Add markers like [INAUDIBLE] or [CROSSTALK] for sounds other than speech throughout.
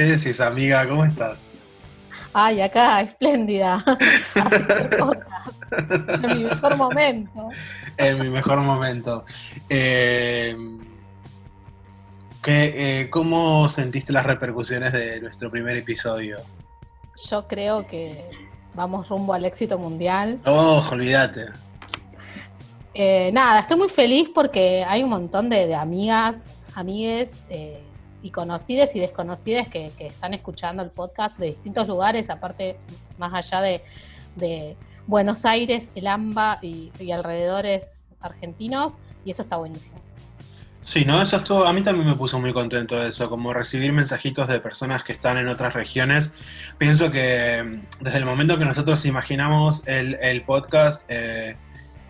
¿Qué decís, amiga? ¿Cómo estás? Ay, acá, espléndida. [LAUGHS] en mi mejor momento. En mi mejor momento. Eh, ¿qué, eh, ¿Cómo sentiste las repercusiones de nuestro primer episodio? Yo creo que vamos rumbo al éxito mundial. Oh, olvídate. Eh, nada, estoy muy feliz porque hay un montón de, amigas, amigues eh, y conocidas y desconocidas que, están escuchando el podcast de distintos lugares, aparte más allá de, Buenos Aires, el AMBA y, alrededores argentinos, y eso está buenísimo. Sí, ¿no? Eso estuvo, a mí también me puso muy contento eso, como recibir mensajitos de personas que están en otras regiones. Pienso que mm, desde el momento que nosotros imaginamos el, podcast, eh,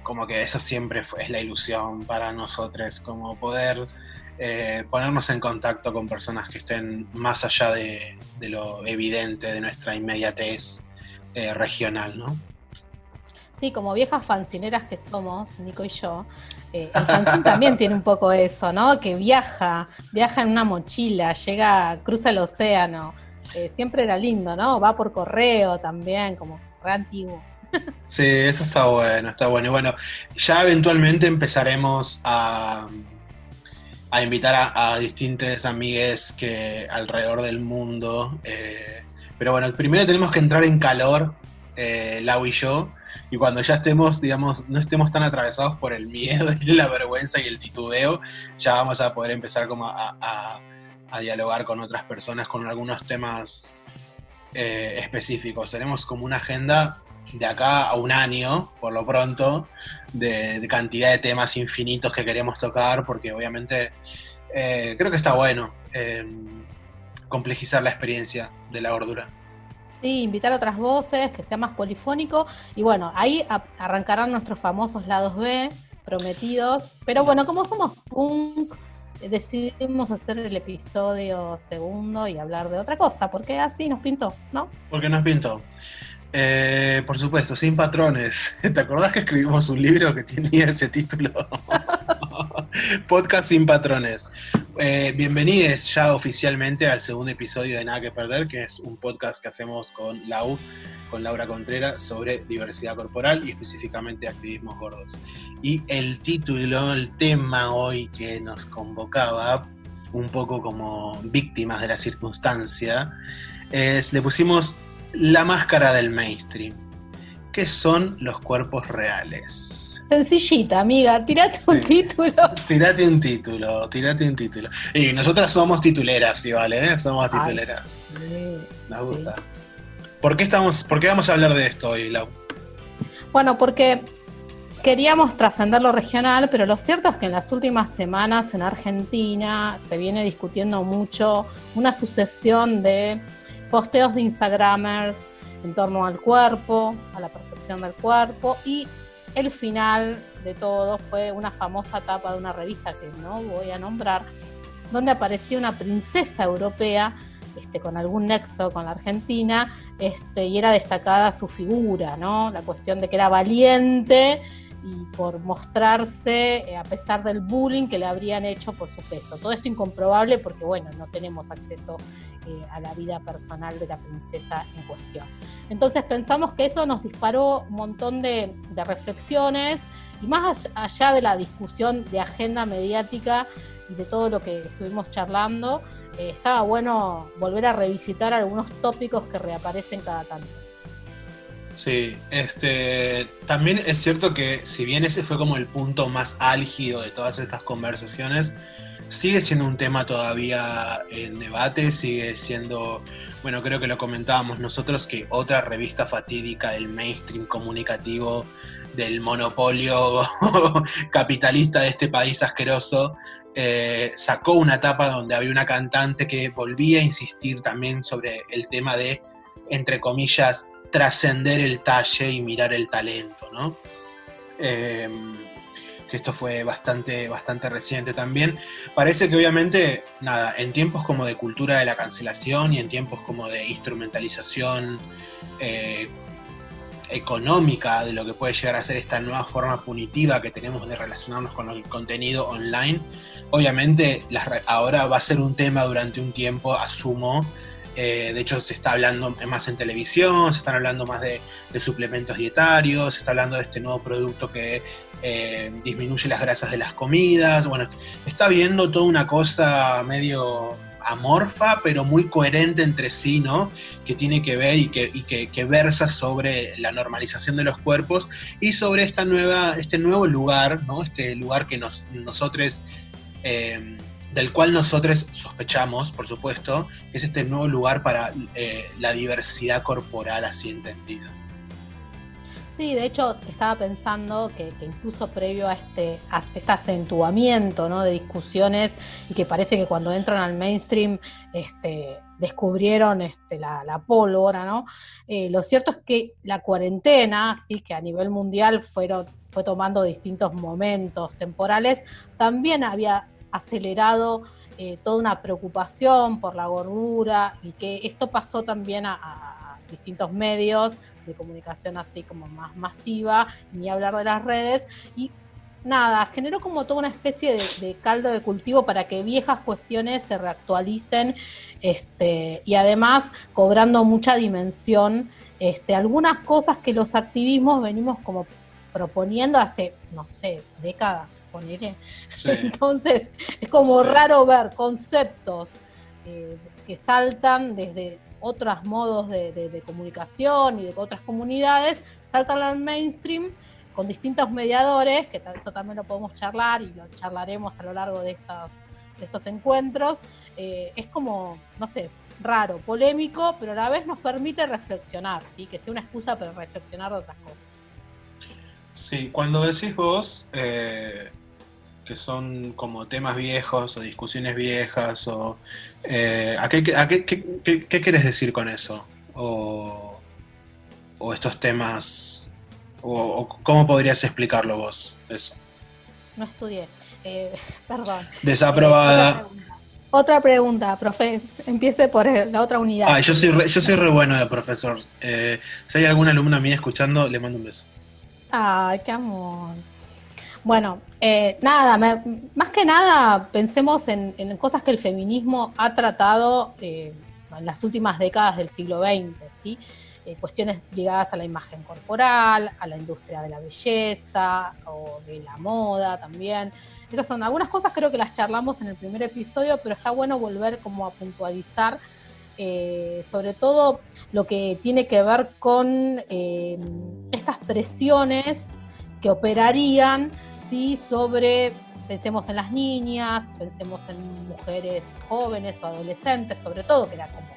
como que eso siempre fue, es la ilusión para nosotros, como poder eh, ponernos en contacto con personas que estén más allá de, lo evidente de nuestra inmediatez eh, regional, ¿no? Sí, como viejas fancineras que somos, Nico y yo, eh, el fanzine también tiene un poco eso, ¿no? Que viaja, viaja en una mochila, llega, cruza el océano. siempre era lindo, ¿no? Va por correo también, como re antiguo. Sí, eso está bueno, está bueno. Y bueno, ya eventualmente empezaremos a, a invitar a, distintas amigues que alrededor del mundo. Eh, pero bueno, primero tenemos que entrar en calor, eh, Lau y yo, y cuando ya estemos, digamos, no estemos tan atravesados por el miedo [LAUGHS] y la vergüenza y el titubeo, ya vamos a poder empezar como a, dialogar con otras personas con algunos temas eh, específicos. Tenemos como una agenda de acá a un año, por lo pronto, de, cantidad de temas infinitos que queremos tocar, porque obviamente eh, creo que está bueno eh, complejizar la experiencia de la gordura. Sí, invitar a otras voces, que sea más polifónico, y bueno, ahí arrancarán nuestros famosos lados B, prometidos, pero bueno, como somos punk, decidimos hacer el episodio segundo y hablar de otra cosa, porque así nos pintó, ¿no? Porque nos pintó. Eh, por supuesto, sin patrones. [LAUGHS] ¿Te acordás que escribimos un libro que tenía ese título? [LAUGHS] Podcast sin patrones. Eh, bienvenidos ya oficialmente al segundo episodio de Nada que Perder, que es un podcast que hacemos con Lau, con Laura Contreras, sobre diversidad corporal y específicamente activismos gordos. Y el título, el tema hoy que nos convocaba, un poco como víctimas de la circunstancia, es, le pusimos la máscara del mainstream. ¿Qué son los cuerpos reales? Sencillita, amiga, tirate un título. Tirate un título, tirate un título. Y nosotras somos tituleras, ¿sí vale? ¿eh? Somos tituleras. sí, Nos gusta. ¿Por, qué estamos, ¿Por qué vamos a hablar de esto hoy, Lau? Bueno, porque queríamos trascender lo regional, pero lo cierto es que en las últimas semanas en Argentina se viene discutiendo mucho una sucesión de posteos de Instagramers en torno al cuerpo, a la percepción del cuerpo y el final de todo fue una famosa tapa de una revista que no voy a nombrar, donde aparecía una princesa europea este, con algún nexo con la Argentina este, y era destacada su figura, ¿no? la cuestión de que era valiente y por mostrarse eh, a pesar del bullying que le habrían hecho por su peso. Todo esto incomprobable porque, bueno, no tenemos acceso eh, a la vida personal de la princesa en cuestión. Entonces pensamos que eso nos disparó un montón de, reflexiones y más allá de la discusión de agenda mediática y de todo lo que estuvimos charlando, eh, estaba bueno volver a revisitar algunos tópicos que reaparecen cada tanto. Sí, este, también es cierto que si bien ese fue como el punto más álgido de todas estas conversaciones, sigue siendo un tema todavía en debate, sigue siendo, bueno, creo que lo comentábamos nosotros, que otra revista fatídica del mainstream comunicativo, del monopolio [LAUGHS] capitalista de este país asqueroso, eh, sacó una etapa donde había una cantante que volvía a insistir también sobre el tema de, entre comillas, trascender el talle y mirar el talento, ¿no? Em, que esto fue bastante, bastante reciente también. Parece que obviamente, nada, en tiempos como de cultura de la cancelación y en tiempos como de instrumentalización eh, económica de lo que puede llegar a ser esta nueva forma punitiva que tenemos de relacionarnos con el contenido online, obviamente ahora va a ser un tema durante un tiempo, asumo. Eh, de hecho, se está hablando más en televisión, se están hablando más de, suplementos dietarios, se está hablando de este nuevo producto que eh, disminuye las grasas de las comidas. Bueno, está viendo toda una cosa medio amorfa, pero muy coherente entre sí, ¿no? Que tiene que ver y que, versa sobre la normalización de los cuerpos y sobre esta nueva, este nuevo lugar, ¿no? Este lugar que nos, nosotros, eh, del cual nosotros sospechamos, por supuesto, que es este nuevo lugar para eh, la diversidad corporal así entendida. Sí, de hecho estaba pensando que, incluso previo a este, este acentuamiento ¿no? de discusiones y que parece que cuando entran al mainstream este, descubrieron este, la, pólvora, ¿no? Eh, lo cierto es que la cuarentena, ¿sí? que a nivel mundial fueron, fue tomando distintos momentos temporales, también había acelerado eh, toda una preocupación por la gordura y que esto pasó también a distintos medios de comunicación así como más masiva, ni hablar de las redes. Y nada, generó como toda una especie de, caldo de cultivo para que viejas cuestiones se reactualicen este, y además cobrando mucha dimensión. Este, algunas cosas que los activismos venimos como proponiendo hace, no sé, décadas, ponerle. [LAUGHS] Entonces, es como raro ver conceptos eh, que saltan desde otros modos de, comunicación y de otras comunidades, saltan al mainstream con distintos mediadores, que eso también lo podemos charlar y lo charlaremos a lo largo de estos, estos encuentros. Eh, es como, no sé, raro, polémico, pero a la vez nos permite reflexionar, ¿sí? que sea una excusa para reflexionar de otras cosas. Sí, cuando decís vos, eh, que son como temas viejos o discusiones viejas o eh, ¿a, qué, qué, quieres decir con eso? O, estos temas, o, cómo podrías explicarlo vos, eso. No estudié, eh, [LAUGHS] perdón. Desaprobada. Eh, otra, pregunta, profe, empiece por la otra unidad. Ah, yo soy re, yo soy re bueno de profesor. si hay alguna alumna mía escuchando, le mando un beso. Ay, qué amor. Bueno, eh, nada, más que nada pensemos en, cosas que el feminismo ha tratado eh, en las últimas décadas del siglo XX, ¿sí? Eh, cuestiones ligadas a la imagen corporal, a la industria de la belleza o de la moda también. Esas son algunas cosas, creo que las charlamos en el primer episodio, pero está bueno volver como a puntualizar sobre todo lo que tiene que ver con estas presiones que operarían ¿sí? sobre, pensemos en las niñas, pensemos en mujeres jóvenes o adolescentes, sobre todo, que era como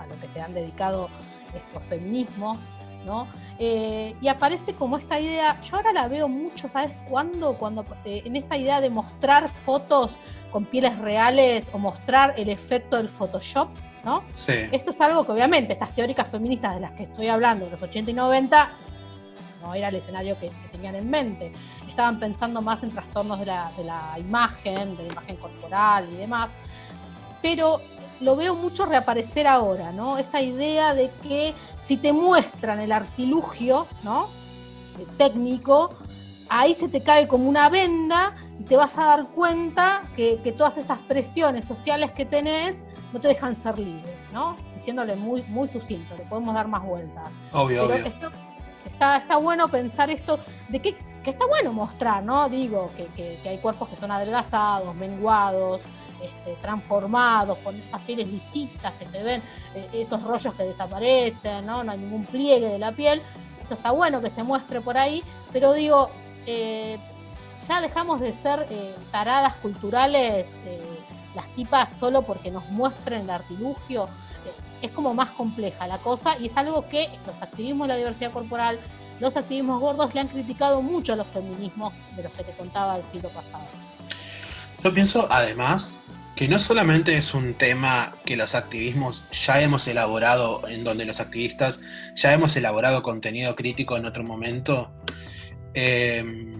a lo que se han dedicado estos feminismos, ¿no? Eh, y aparece como esta idea, yo ahora la veo mucho, ¿sabes cuándo? Cuando eh, en esta idea de mostrar fotos con pieles reales o mostrar el efecto del Photoshop, ¿no? Sí. Esto es algo que obviamente estas teóricas feministas de las que estoy hablando, de los 80 y 90, no era el escenario que, tenían en mente. Estaban pensando más en trastornos de la, imagen, de la imagen corporal y demás. Pero lo veo mucho reaparecer ahora, ¿no? Esta idea de que si te muestran el artilugio, ¿no? técnico, ahí se te cae como una venda y te vas a dar cuenta que, todas estas presiones sociales que tenés no te dejan ser libre, ¿no? Diciéndole muy, muy sucinto, le podemos dar más vueltas. Obvio, obvio está, bueno pensar esto, de que, está bueno mostrar, ¿no? Digo, que, hay cuerpos que son adelgazados, menguados, este, transformados, con esas pieles lisitas que se ven, eh, esos rollos que desaparecen, ¿no? No hay ningún pliegue de la piel. Eso está bueno que se muestre por ahí, pero digo, eh, ya dejamos de ser eh, taradas culturales, las tipas solo porque nos muestren el artilugio es como más compleja la cosa y es algo que los activismos de la diversidad corporal, los activismos gordos le han criticado mucho a los feminismos de los que te contaba el siglo pasado. Yo pienso además que no solamente es un tema que los activismos ya hemos elaborado, en donde los activistas ya hemos elaborado contenido crítico en otro momento, em,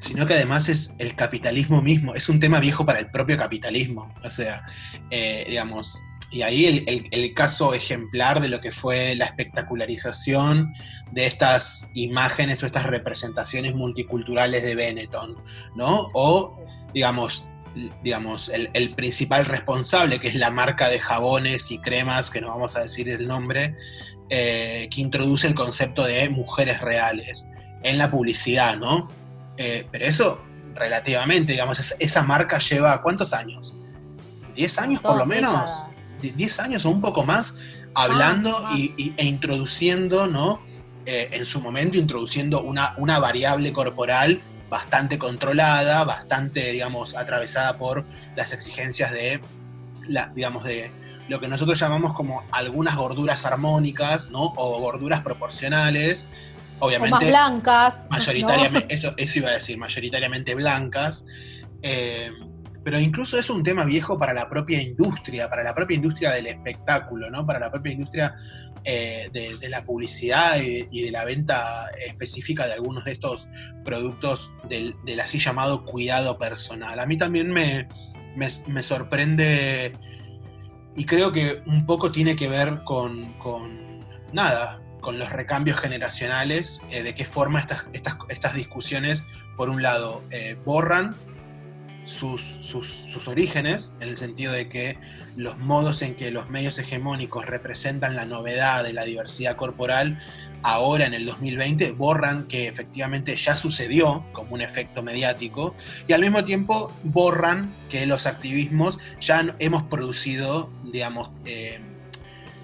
sino que además es el capitalismo mismo, es un tema viejo para el propio capitalismo. O sea, eh, digamos, y ahí el, caso ejemplar de lo que fue la espectacularización de estas imágenes o estas representaciones multiculturales de Benetton, ¿no? O, digamos, digamos el, principal responsable, que es la marca de jabones y cremas, que no vamos a decir el nombre, eh, que introduce el concepto de mujeres reales en la publicidad, ¿no? Eh, pero eso, relativamente, digamos, esa marca lleva ¿cuántos años? ¿10 años por lo menos? 10 años o un poco más hablando e introduciendo, ¿no? Eh, en su momento introduciendo una, una variable corporal bastante controlada, bastante, digamos, atravesada por las exigencias de, la, digamos, de lo que nosotros llamamos como algunas gorduras armónicas, ¿no? O gorduras proporcionales, obviamente. más blancas. Mayoritariamente, eso, eso iba a decir, mayoritariamente blancas. Eh, pero incluso es un tema viejo para la propia industria, para la propia industria del espectáculo, ¿no? Para la propia industria eh, de, la publicidad y, de la venta específica de algunos de estos productos del, así llamado cuidado personal. A mí también me, sorprende y creo que un poco tiene que ver con, nada, con los recambios generacionales, eh, de qué forma estas, estas, discusiones, por un lado, eh, borran sus, orígenes, en el sentido de que los modos en que los medios hegemónicos representan la novedad de la diversidad corporal, ahora en el 2020 borran que efectivamente ya sucedió como un efecto mediático y al mismo tiempo borran que los activismos ya hemos producido, digamos, eh,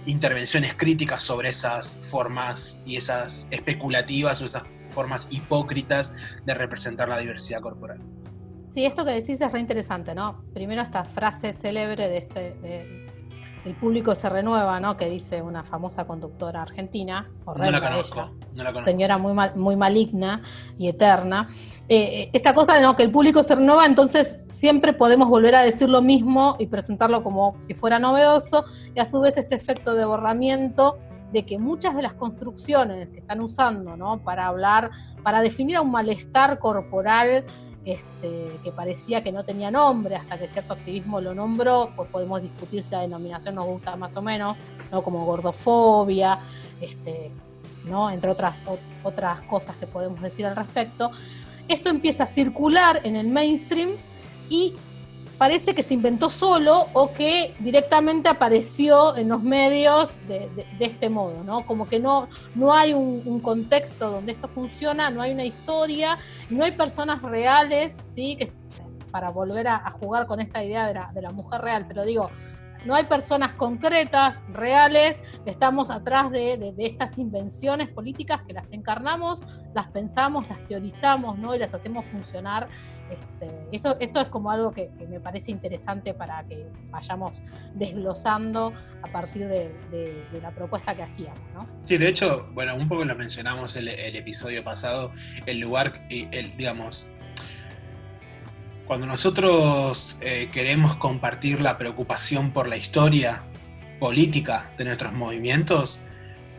intervenciones críticas sobre esas formas y esas especulativas o esas formas hipócritas de representar la diversidad corporal. Sí, esto que decís es re interesante, ¿no? Primero esta frase célebre de este, el público se renueva, ¿no? Que dice una famosa conductora argentina, no la conozco, no la conozco. señora muy, muy maligna y eterna. Eh, eh, esta cosa de ¿no? que el público se renueva, entonces siempre podemos volver a decir lo mismo y presentarlo como si fuera novedoso, y a su vez este efecto de borramiento de que muchas de las construcciones que están usando, ¿no? Para hablar, para definir a un malestar corporal este, que parecía que no tenía nombre hasta que cierto activismo lo nombró, pues podemos discutir si la denominación nos gusta más o menos, ¿no? como gordofobia, este, ¿no? entre otras, otras cosas que podemos decir al respecto. Esto empieza a circular en el mainstream y parece que se inventó solo o que directamente apareció en los medios de, este modo, ¿no? Como que no, no hay un, contexto donde esto funciona, no hay una historia, no hay personas reales, ¿sí? Que, para volver a, jugar con esta idea de la, de la mujer real, pero digo, no hay personas concretas, reales, estamos atrás de, estas invenciones políticas que las encarnamos, las pensamos, las teorizamos, ¿no? Y las hacemos funcionar. Este, esto, es como algo que, me parece interesante para que vayamos desglosando a partir de, la propuesta que hacíamos, ¿no? Sí, de hecho, bueno, un poco lo mencionamos el, el episodio pasado, el lugar, el, digamos, cuando nosotros eh, queremos compartir la preocupación por la historia política de nuestros movimientos,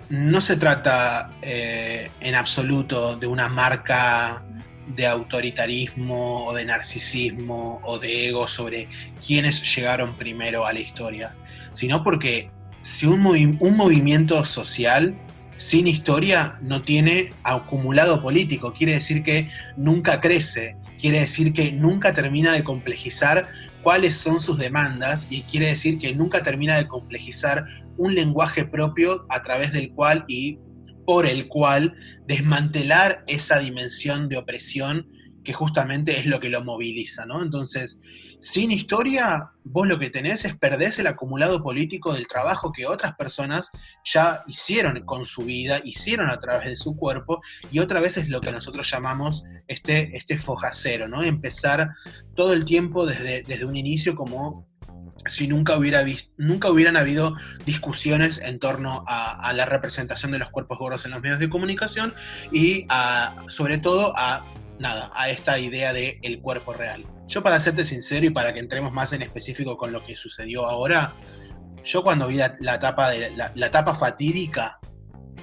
no se trata eh, en absoluto de una marca de autoritarismo o de narcisismo o de ego sobre quiénes llegaron primero a la historia, sino porque si un, un movimiento social sin historia no tiene acumulado político, quiere decir que nunca crece, quiere decir que nunca termina de complejizar cuáles son sus demandas y quiere decir que nunca termina de complejizar un lenguaje propio a través del cual y por el cual desmantelar esa dimensión de opresión que justamente es lo que lo moviliza, ¿no? Entonces, sin historia, vos lo que tenés es perdés el acumulado político del trabajo que otras personas ya hicieron con su vida, hicieron a través de su cuerpo, y otra vez es lo que nosotros llamamos este, este fojacero, ¿no? Empezar todo el tiempo desde, desde un inicio como si nunca, hubiera nunca hubieran habido discusiones en torno a, la representación de los cuerpos gordos en los medios de comunicación y sobre todo a nada, a esta idea de el cuerpo real. Yo para serte sincero y para que entremos más en específico con lo que sucedió ahora, yo cuando vi la, tapa de la, tapa fatídica.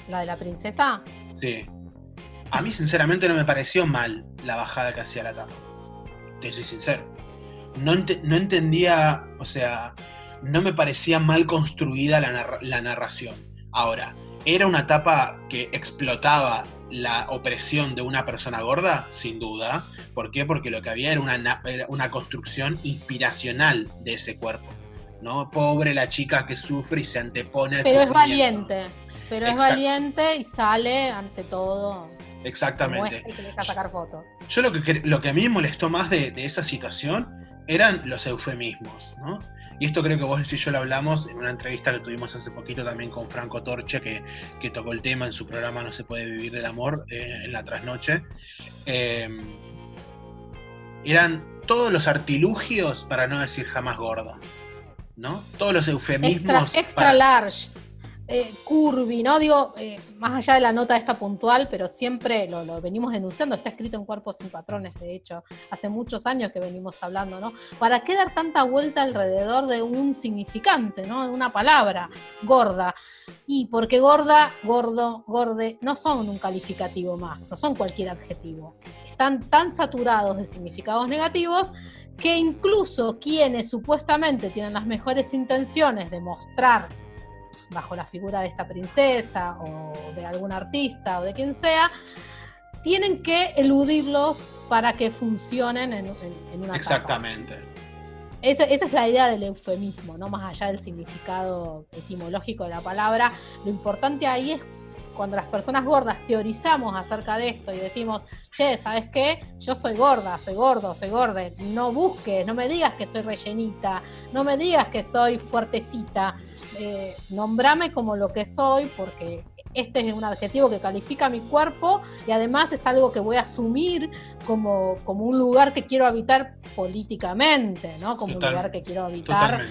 ¿La de la princesa? Sí. A mí sinceramente no me pareció mal la bajada que hacía la tapa. Te soy sincero. No, no entendía, o sea, no me parecía mal construida la, la narración. Ahora, ¿era una tapa que explotaba la opresión de una persona gorda? Sin duda. ¿Por qué? Porque lo que había era una, una construcción inspiracional de ese cuerpo. ¿no? Pobre la chica que sufre y se antepone Pero es valiente. Pero es valiente y sale ante todo. Exactamente. Y se deja sacar fotos. Yo lo que, lo que a mí me molestó más de, de esa situación eran los eufemismos, ¿no? Y esto creo que vos y yo lo hablamos en una entrevista que tuvimos hace poquito también con Franco Torche, que, que tocó el tema en su programa No se puede vivir del amor eh, en la trasnoche. Eh, eran todos los artilugios para no decir jamás gorda. ¿No? Todos los eufemismos. Extra, extra large eh, ¿no? Digo, eh, más allá de la nota esta puntual, pero siempre lo, venimos denunciando, está escrito en Cuerpos sin Patrones, de hecho, hace muchos años que venimos hablando, ¿no? ¿Para qué dar tanta vuelta alrededor de un significante, ¿no? De una palabra, gorda. Y porque gorda, gordo, gorde, no son un calificativo más, no son cualquier adjetivo. Están tan saturados de significados negativos que incluso quienes supuestamente tienen las mejores intenciones de mostrar bajo la figura de esta princesa o de algún artista o de quien sea, tienen que eludirlos para que funcionen en, una Exactamente. Esa, esa, es la idea del eufemismo, ¿no? Más allá del significado etimológico de la palabra. Lo importante ahí es cuando las personas gordas teorizamos acerca de esto y decimos, che, ¿sabes qué? Yo soy gorda, soy gordo, soy gorda. No busques, no me digas que soy rellenita, no me digas que soy fuertecita eh, nombrame como lo que soy, porque este es un adjetivo que califica mi cuerpo y además es algo que voy a asumir como, como un lugar que quiero habitar políticamente, ¿no? Como un lugar que quiero habitar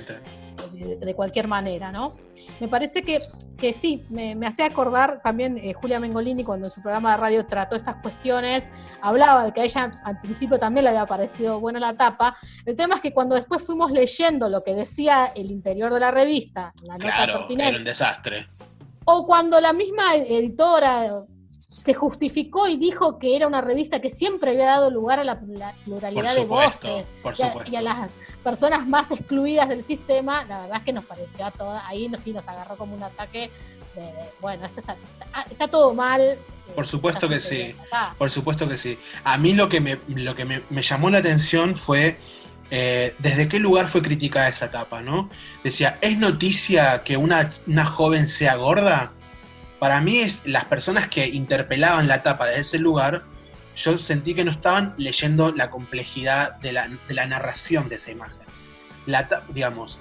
de, cualquier manera, ¿no? Me parece que, que sí, me, me hace acordar también eh, Julia Mengolini cuando en su programa de radio trató estas cuestiones, hablaba de que a ella al principio también le había parecido buena la tapa. El tema es que cuando después fuimos leyendo lo que decía el interior de la revista, la nota pertinente. Era un desastre. O cuando la misma editora se justificó y dijo que era una revista que siempre había dado lugar a la, pluralidad de voces y a, las personas más excluidas del sistema, la verdad es que nos pareció a todas, ahí sí nos agarró como un ataque de, bueno, esto está, está, todo mal. Eh, por supuesto que sí, por supuesto que sí. A mí lo que me, lo que me, llamó la atención fue eh, desde qué lugar fue criticada esa etapa, ¿no? Decía, ¿es noticia que una, una joven sea gorda? Para mí es las personas que interpelaban la tapa desde ese lugar, yo sentí que no estaban leyendo la complejidad de la, narración de esa imagen. La, digamos,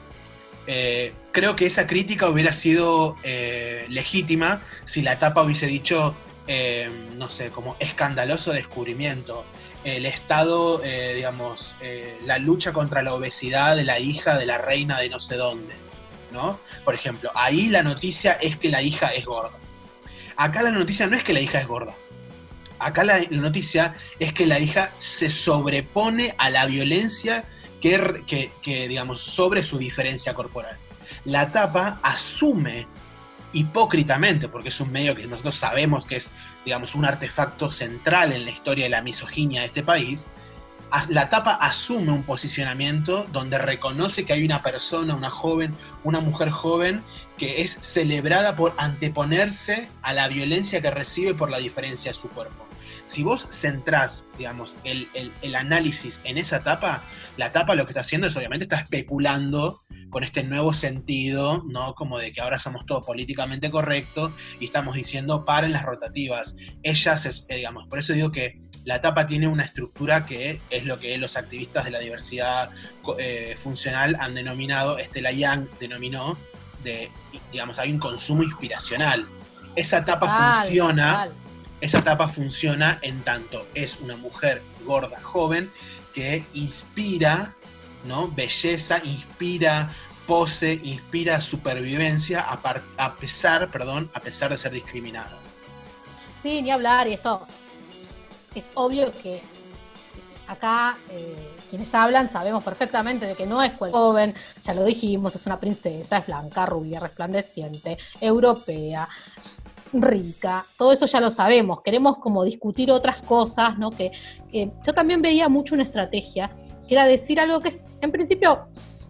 eh, creo que esa crítica hubiera sido eh, legítima si la tapa hubiese dicho, eh, no sé, como escandaloso descubrimiento, el estado, digamos, la lucha contra la obesidad de la hija de la reina de no sé dónde, ¿no? Por ejemplo, ahí la noticia es que la hija es gorda. Acá la noticia no es que la hija es gorda. Acá la, noticia es que la hija se sobrepone a la violencia que, que, digamos, sobre su diferencia corporal. La tapa asume hipócritamente, porque es un medio que nosotros sabemos que es, digamos, un artefacto central en la historia de la misoginia de este país, la tapa asume un posicionamiento donde reconoce que hay una persona, una joven, una mujer joven, que es celebrada por anteponerse a la violencia que recibe por la diferencia de su cuerpo. Si vos centrás, digamos, el, análisis en esa tapa, la tapa lo que está haciendo es obviamente está especulando con este nuevo sentido, ¿no? Como de que ahora somos todo políticamente correcto y estamos diciendo paren las rotativas. Ellas, eh, digamos, por eso digo que la tapa tiene una estructura que es lo que los activistas de la diversidad eh, funcional han denominado, Estela Young denominó, de, digamos, hay un consumo inspiracional. Esa tapa funciona, esa tapa funciona en tanto es una mujer gorda, joven, que inspira, ¿no? Belleza, inspira pose, inspira supervivencia a, a pesar, perdón, a pesar de ser discriminada. Sí, ni hablar, y esto es obvio que acá eh, quienes hablan sabemos perfectamente de que no es cualquier joven, ya lo dijimos, es una princesa, es blanca, rubia, resplandeciente, europea, rica, todo eso ya lo sabemos, queremos como discutir otras cosas, ¿no? Que, yo también veía mucho una estrategia, que era decir algo que en principio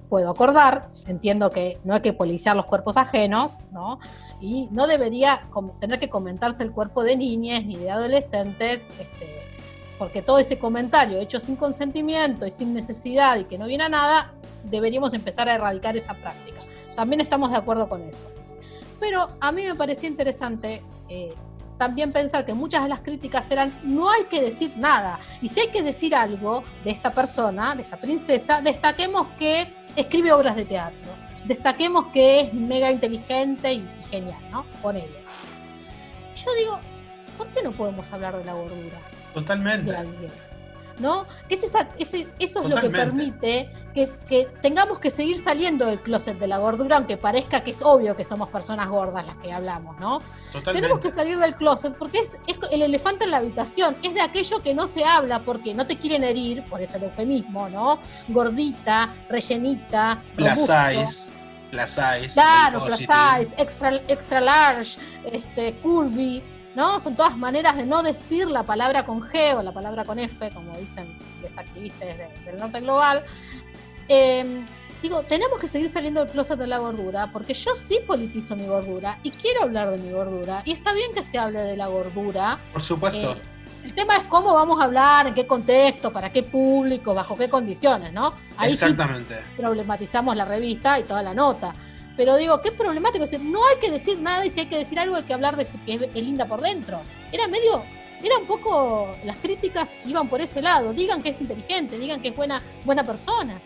puedo acordar, entiendo que no hay que policiar los cuerpos ajenos, ¿no? Y no debería tener que comentarse el cuerpo de niñas ni de adolescentes, este, porque todo ese comentario hecho sin consentimiento y sin necesidad y que no viene a nada, deberíamos empezar a erradicar esa práctica. También estamos de acuerdo con eso. Pero a mí me parecía interesante eh, también pensar que muchas de las críticas eran no hay que decir nada. Y si hay que decir algo de esta persona, de esta princesa, destaquemos que escribe obras de teatro. Destaquemos que es mega inteligente y, genial, ¿no? Con ella. Yo digo, ¿por qué no podemos hablar de la gordura? Totalmente. ¿no? Que es ese, eso es lo que permite que, tengamos que seguir saliendo del closet de la gordura, aunque parezca que es obvio que somos personas gordas las que hablamos, ¿no? Tenemos que salir del closet porque es, el elefante en la habitación, es de aquello que no se habla porque no te quieren herir, por eso el eufemismo, ¿no? Gordita, rellenita, plus size. Plus size. Claro, plus size, extra, extra large, este, curvy, ¿no? Son todas maneras de no decir la palabra con G o la palabra con F, como dicen los activistas del norte global. Em, digo, tenemos que seguir saliendo del closet de la gordura, porque yo sí politizo mi gordura y quiero hablar de mi gordura, y está bien que se hable de la gordura. Por supuesto. Eh, el tema es cómo vamos a hablar, en qué contexto, para qué público, bajo qué condiciones, ¿no? Ahí Exactamente. problematizamos la revista y toda la nota. Pero digo, qué problemático. decir, no hay que decir nada y si hay que decir algo hay que hablar de que es, linda por dentro. Era medio, era un poco, las críticas iban por ese lado. Digan que es inteligente, digan que es buena, buena persona.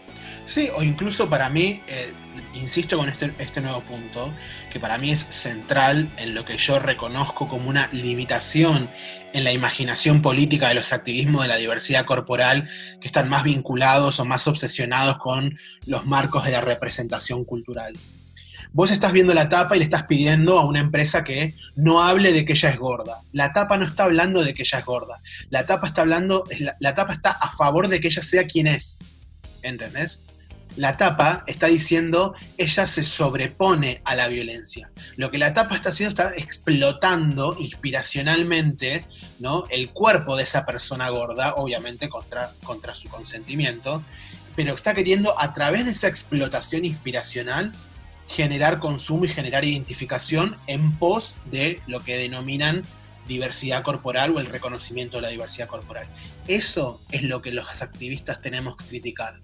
Sí, o incluso para mí, eh, insisto con este, este nuevo punto, que para mí es central en lo que yo reconozco como una limitación en la imaginación política de los activismos de la diversidad corporal, que están más vinculados o más obsesionados con los marcos de la representación cultural. Vos estás viendo la tapa y le estás pidiendo a una empresa que no hable de que ella es gorda. La tapa no está hablando de que ella es gorda. La tapa está hablando, la, tapa está a favor de que ella sea quien es. ¿Entendés? La tapa está diciendo ella se sobrepone a la violencia. Lo que la tapa está haciendo está explotando inspiracionalmente ¿no? el cuerpo de esa persona gorda, obviamente contra, contra su consentimiento, pero está queriendo a través de esa explotación inspiracional generar consumo y generar identificación en pos de lo que denominan diversidad corporal o el reconocimiento de la diversidad corporal. Eso es lo que los activistas tenemos que criticar.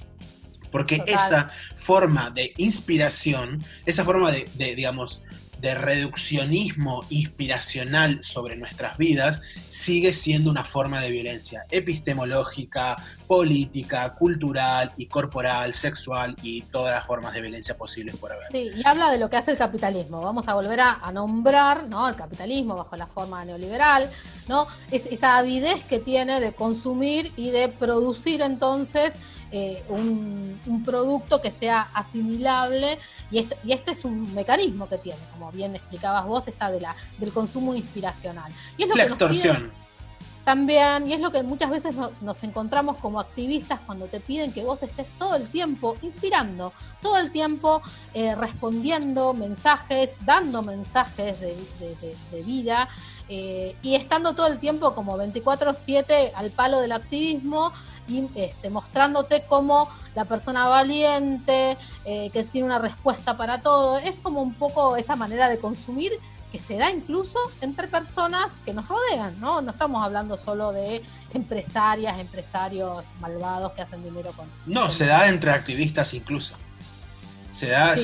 Porque esa forma de inspiración, esa forma de, de digamos, de reduccionismo inspiracional sobre nuestras vidas sigue siendo una forma de violencia epistemológica, política, cultural y corporal, sexual y todas las formas de violencia posibles por haber. Sí, y habla de lo que hace el capitalismo. Vamos a volver a, nombrar ¿no? el capitalismo bajo la forma neoliberal, ¿no? Es, esa avidez que tiene de consumir y de producir entonces eh, un, producto que sea asimilable y este, y este es un mecanismo que tiene, como bien explicabas vos, está de la, del consumo inspiracional. Y es lo la extorsión. También, y es lo que muchas veces nos encontramos como activistas cuando te piden que vos estés todo el tiempo inspirando, todo el tiempo eh, respondiendo mensajes, dando mensajes de, vida eh, y estando todo el tiempo como 24/7 al palo del activismo y este, mostrándote como la persona valiente, eh, que tiene una respuesta para todo. Es como un poco esa manera de consumir que se da incluso entre personas que nos rodean, ¿no? No estamos hablando solo de empresarias, empresarios malvados que hacen dinero con... No, se da entre activistas incluso. Se da,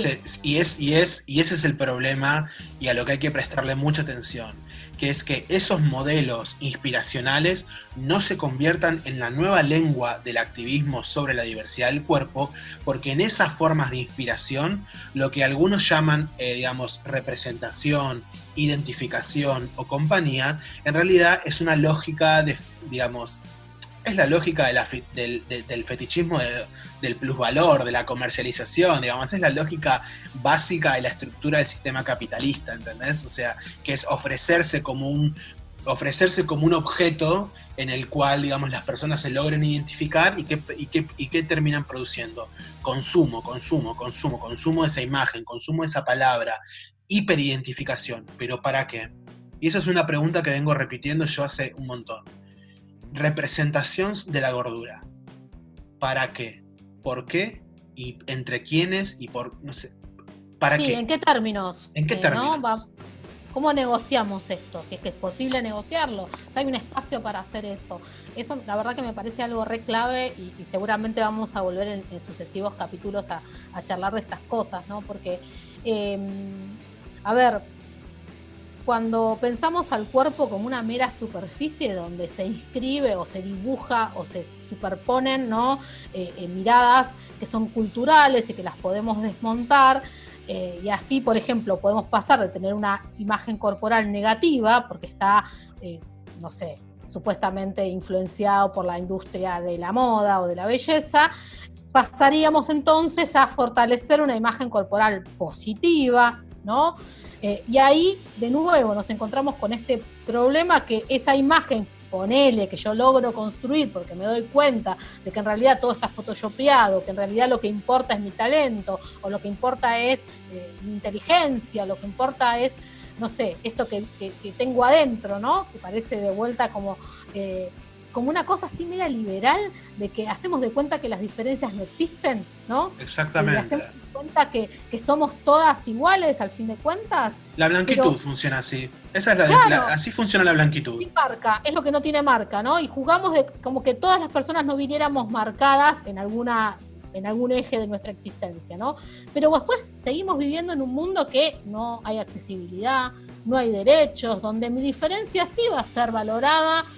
y, es, y, es, y ese es el problema y a lo que hay que prestarle mucha atención, que es que esos modelos inspiracionales no se conviertan en la nueva lengua del activismo sobre la diversidad del cuerpo, porque en esas formas de inspiración, lo que algunos llaman, eh, digamos, representación, identificación o compañía, en realidad es una lógica de, digamos, es la lógica del, fetichismo del plusvalor, de la comercialización, digamos, es la lógica básica de la estructura del sistema capitalista, ¿entendés? O sea, que es ofrecerse como un, ofrecerse como un objeto en el cual, digamos, las personas se logren identificar y qué y qué terminan produciendo. Consumo, consumo, consumo, consumo de esa imagen, consumo de esa palabra, hiperidentificación. ¿Pero para qué? Y esa es una pregunta que vengo repitiendo yo hace un montón representación de la gordura. ¿Para qué? ¿Por qué? y entre quiénes y por, no sé, ¿para sí, qué? ¿en qué términos? ¿En qué Eh, ¿no? términos? ¿Cómo negociamos esto? Si es que es posible negociarlo. O sea, hay un espacio para hacer eso. Eso, la verdad que me parece algo re clave y, y seguramente vamos a volver en, en sucesivos capítulos a, a charlar de estas cosas, ¿no? Porque, eh, a ver, cuando pensamos al cuerpo como una mera superficie donde se inscribe o se dibuja o se superponen. Eh, eh, miradas que son culturales y que las podemos desmontar, eh, y así, por ejemplo, podemos pasar de tener una imagen corporal negativa, porque está, no sé, supuestamente influenciado por la industria de la moda o de la belleza, pasaríamos entonces a fortalecer una imagen corporal positiva, ¿no? Eh, y ahí, de nuevo, nos encontramos con este problema que esa imagen, ponele, que yo logro construir porque me doy cuenta de que en realidad todo está photoshopeado, que en realidad lo que importa es mi talento, o lo que importa es eh, mi inteligencia, lo que importa es, no sé, esto que, tengo adentro, ¿no? Que parece de vuelta como... eh, como una cosa así media liberal de que hacemos de cuenta que las diferencias no existen, ¿no? Y Exactamente. hacemos de cuenta que, que somos todas iguales al fin de cuentas. La blanquitud pero- funciona así. Esa es la, Claro. la- así funciona la blanquitud. Sin marca, es lo que no tiene marca, ¿no? Y jugamos de como que todas las personas no viniéramos marcadas en alguna en algún eje de nuestra existencia, ¿no? Pero después seguimos viviendo en un mundo que no hay accesibilidad, no hay derechos, donde mi diferencia sí va a ser valorada y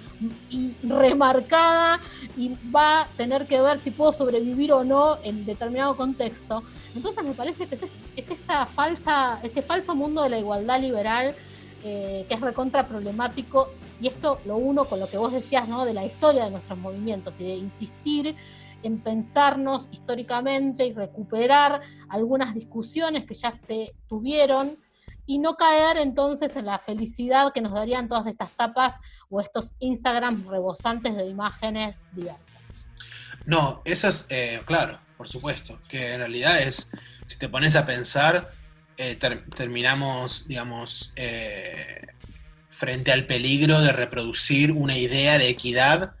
remarcada y va a tener que ver si puedo sobrevivir o no en determinado contexto. Entonces me parece que es, es- es esta falsa, este falso mundo de la igualdad liberal eh, que es recontra problemático y esto lo uno con lo que vos decías, ¿no? De la historia de nuestros movimientos y de insistir en pensarnos históricamente y recuperar algunas discusiones que ya se tuvieron y no caer entonces en la felicidad que nos darían todas estas tapas o estos Instagram rebosantes de imágenes diversas. No, eso es, eh, claro, por supuesto, que en realidad es, si te pones a pensar, eh, ter- terminamos, digamos, eh, frente al peligro de reproducir una idea de equidad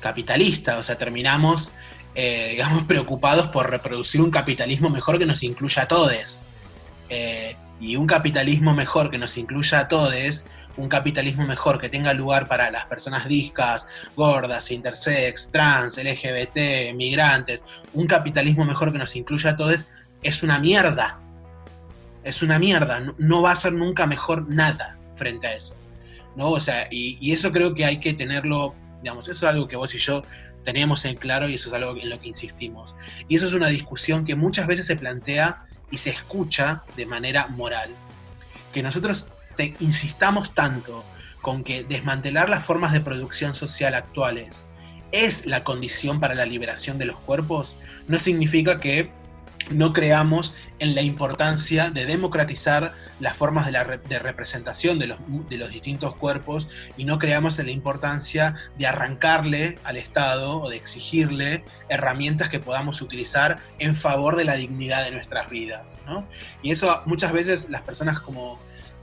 capitalista, o sea, terminamos, digamos, preocupados por reproducir un capitalismo mejor que nos incluya a todos. Y un capitalismo mejor que nos incluya a todos, un capitalismo mejor que tenga lugar para las personas discas, gordas, intersex, trans, LGBT, migrantes, un capitalismo mejor que nos incluya a todos, es una mierda. Es una mierda. No, no va a ser nunca mejor nada frente a eso. ¿no? O sea, y, y eso creo que hay que tenerlo, digamos, eso es algo que vos y yo teníamos en claro y eso es algo en lo que insistimos. Y eso es una discusión que muchas veces se plantea y se escucha de manera moral. Que nosotros insistamos tanto con que desmantelar las formas de producción social actuales es la condición para la liberación de los cuerpos, no significa que no creamos en la importancia de democratizar las formas de, la representación de los, distintos cuerpos y no creamos en la importancia de arrancarle al Estado o de exigirle herramientas que podamos utilizar en favor de la dignidad de nuestras vidas. ¿no? Y eso muchas veces las personas como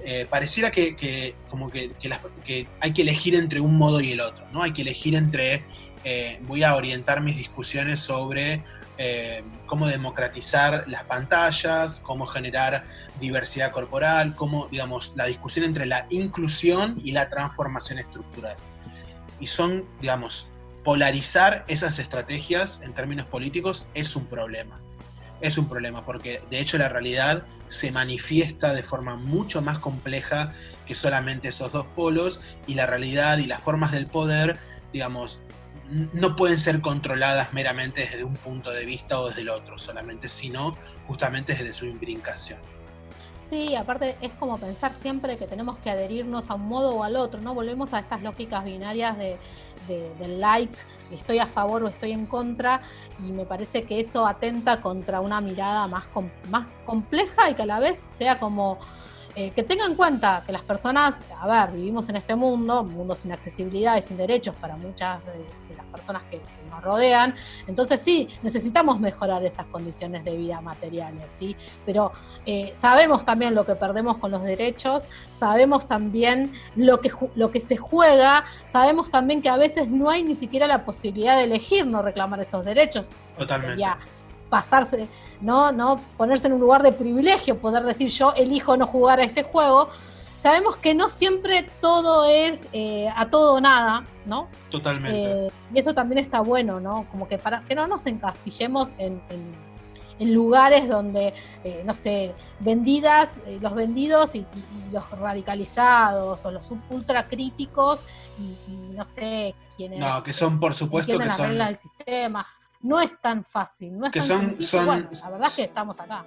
eh, pareciera que, como que hay que elegir entre un modo y el otro, ¿no? Hay que elegir entre, eh, voy a orientar mis discusiones sobre eh, cómo democratizar las pantallas, cómo generar diversidad corporal, cómo, digamos, la discusión entre la inclusión y la transformación estructural. Y son, digamos, polarizar esas estrategias en términos políticos es un problema. Es un problema porque de hecho la realidad se manifiesta de forma mucho más compleja que solamente esos dos polos y la realidad y las formas del poder, digamos, no pueden ser controladas meramente desde un punto de vista o desde el otro solamente, sino justamente desde su imbricación. Sí, aparte es como pensar siempre que tenemos que adherirnos a un modo o al otro, ¿no? Volvemos a estas lógicas binarias de, de- del like, estoy a favor o estoy en contra, y me parece que eso atenta contra una mirada más, más compleja y que a la vez sea como eh, que tenga en cuenta que las personas, a ver, vivimos en este mundo, un mundo sin accesibilidad y sin derechos para muchas de, personas que, que nos rodean, entonces sí, necesitamos mejorar estas condiciones de vida materiales, ¿sí? Pero eh, sabemos también lo que perdemos con los derechos, sabemos también lo que, lo que se juega, sabemos también que a veces no hay ni siquiera la posibilidad de elegir no reclamar esos derechos. Totalmente. Sería pasarse, ¿no? ¿no? Ponerse en un lugar de privilegio, poder decir yo elijo no jugar a este juego. Sabemos que no siempre todo es eh, a todo o nada, ¿no? Totalmente. Eh, y eso también está bueno, ¿no? Como que para que no nos encasillemos en en lugares donde, eh, no sé, vendidas, eh, los vendidos y, los radicalizados o los ultra críticos y, no sé quiénes. No, que son, por supuesto, que las son. reglas del sistema. No es tan fácil, no es que tan son, Bueno, la verdad es que estamos acá.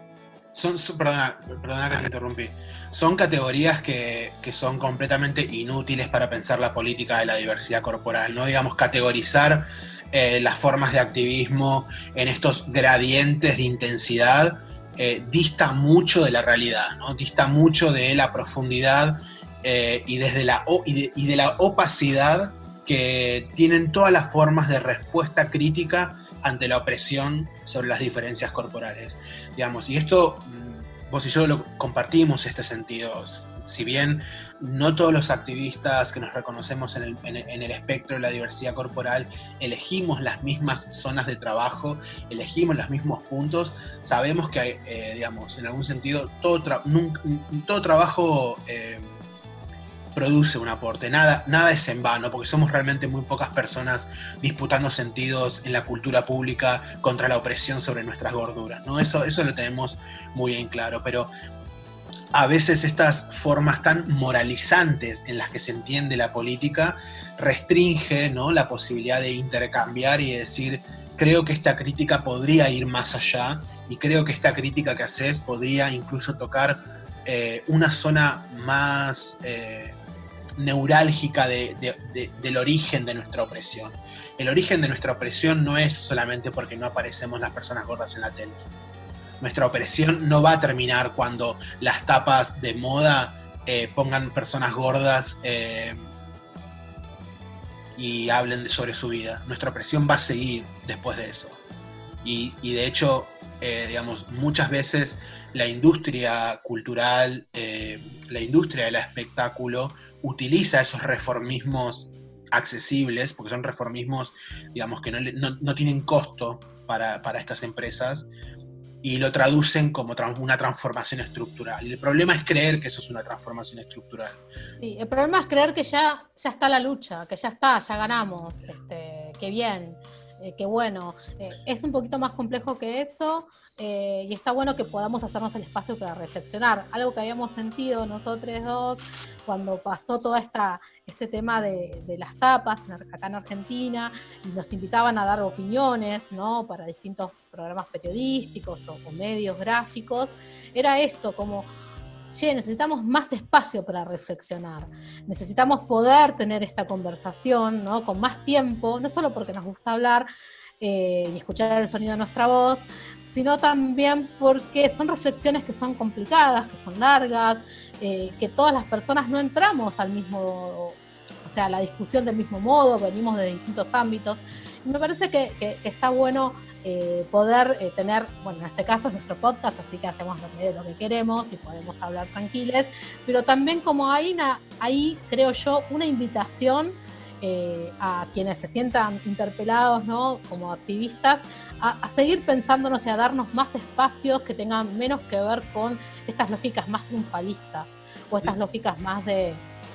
Son, perdona, perdona que te interrumpí. Son categorías que, que, son completamente inútiles para pensar la política de la diversidad corporal. No digamos categorizar eh, las formas de activismo en estos gradientes de intensidad, eh, dista mucho de la realidad, ¿no? dista mucho de la profundidad eh, y, desde la, y de, la opacidad que tienen todas las formas de respuesta crítica ante la opresión sobre las diferencias corporales. Digamos, y esto mm, vos y yo lo compartimos este sentido. Si bien no todos los activistas que nos reconocemos en el, espectro de la diversidad corporal elegimos las mismas zonas de trabajo, elegimos los mismos puntos, sabemos que, eh, digamos, en algún sentido, todo, todo trabajo... Eh, produce un aporte, nada, nada es en vano, porque somos realmente muy pocas personas disputando sentidos en la cultura pública contra la opresión sobre nuestras gorduras, ¿no? Eso, eso lo tenemos muy en claro, pero a veces estas formas tan moralizantes en las que se entiende la política restringe ¿no? la posibilidad de intercambiar y decir, creo que esta crítica podría ir más allá y creo que esta crítica que haces podría incluso tocar eh, una zona más eh, neurálgica del origen de nuestra opresión. El origen de nuestra opresión no es solamente porque no aparecemos las personas gordas en la tele nuestra opresión no va a terminar cuando las tapas de moda eh, pongan personas gordas eh, y hablen sobre su vida. Nuestra opresión va a seguir después de eso. Y, de hecho, eh, digamos, muchas veces la industria cultural, la industria del espectáculo, utiliza esos reformismos accesibles, porque son reformismos, digamos, que no, tienen costo para, para, estas empresas, y lo traducen como una transformación estructural. El problema es creer que eso es una transformación estructural. Sí, el problema es creer que ya, ya está la lucha, que ya está, ya ganamos, este, que bien. Eh, que bueno, eh, es un poquito más complejo que eso eh, y está bueno que podamos hacernos el espacio para reflexionar. Algo que habíamos sentido nosotros dos cuando pasó todo esta, este tema de, las tapas acá en Argentina y nos invitaban a dar opiniones ¿no? para distintos programas periodísticos o, o medios gráficos, era esto, como che, necesitamos más espacio para reflexionar, necesitamos poder tener esta conversación ¿no? con más tiempo, no solo porque nos gusta hablar eh, y escuchar el sonido de nuestra voz, sino también porque son reflexiones que son complicadas, que son largas, eh, que todas las personas no entramos al mismo, o sea, la discusión del mismo modo, venimos de distintos ámbitos. Me parece que está bueno eh, poder eh, tener, bueno, en este caso es nuestro podcast, así que hacemos lo que, queremos y podemos hablar tranquiles, pero también como hay una, ahí creo yo, una invitación eh, a quienes se sientan interpelados, ¿no? Como activistas, a, a, seguir pensándonos y a darnos más espacios que tengan menos que ver con estas lógicas más triunfalistas o estas lógicas más de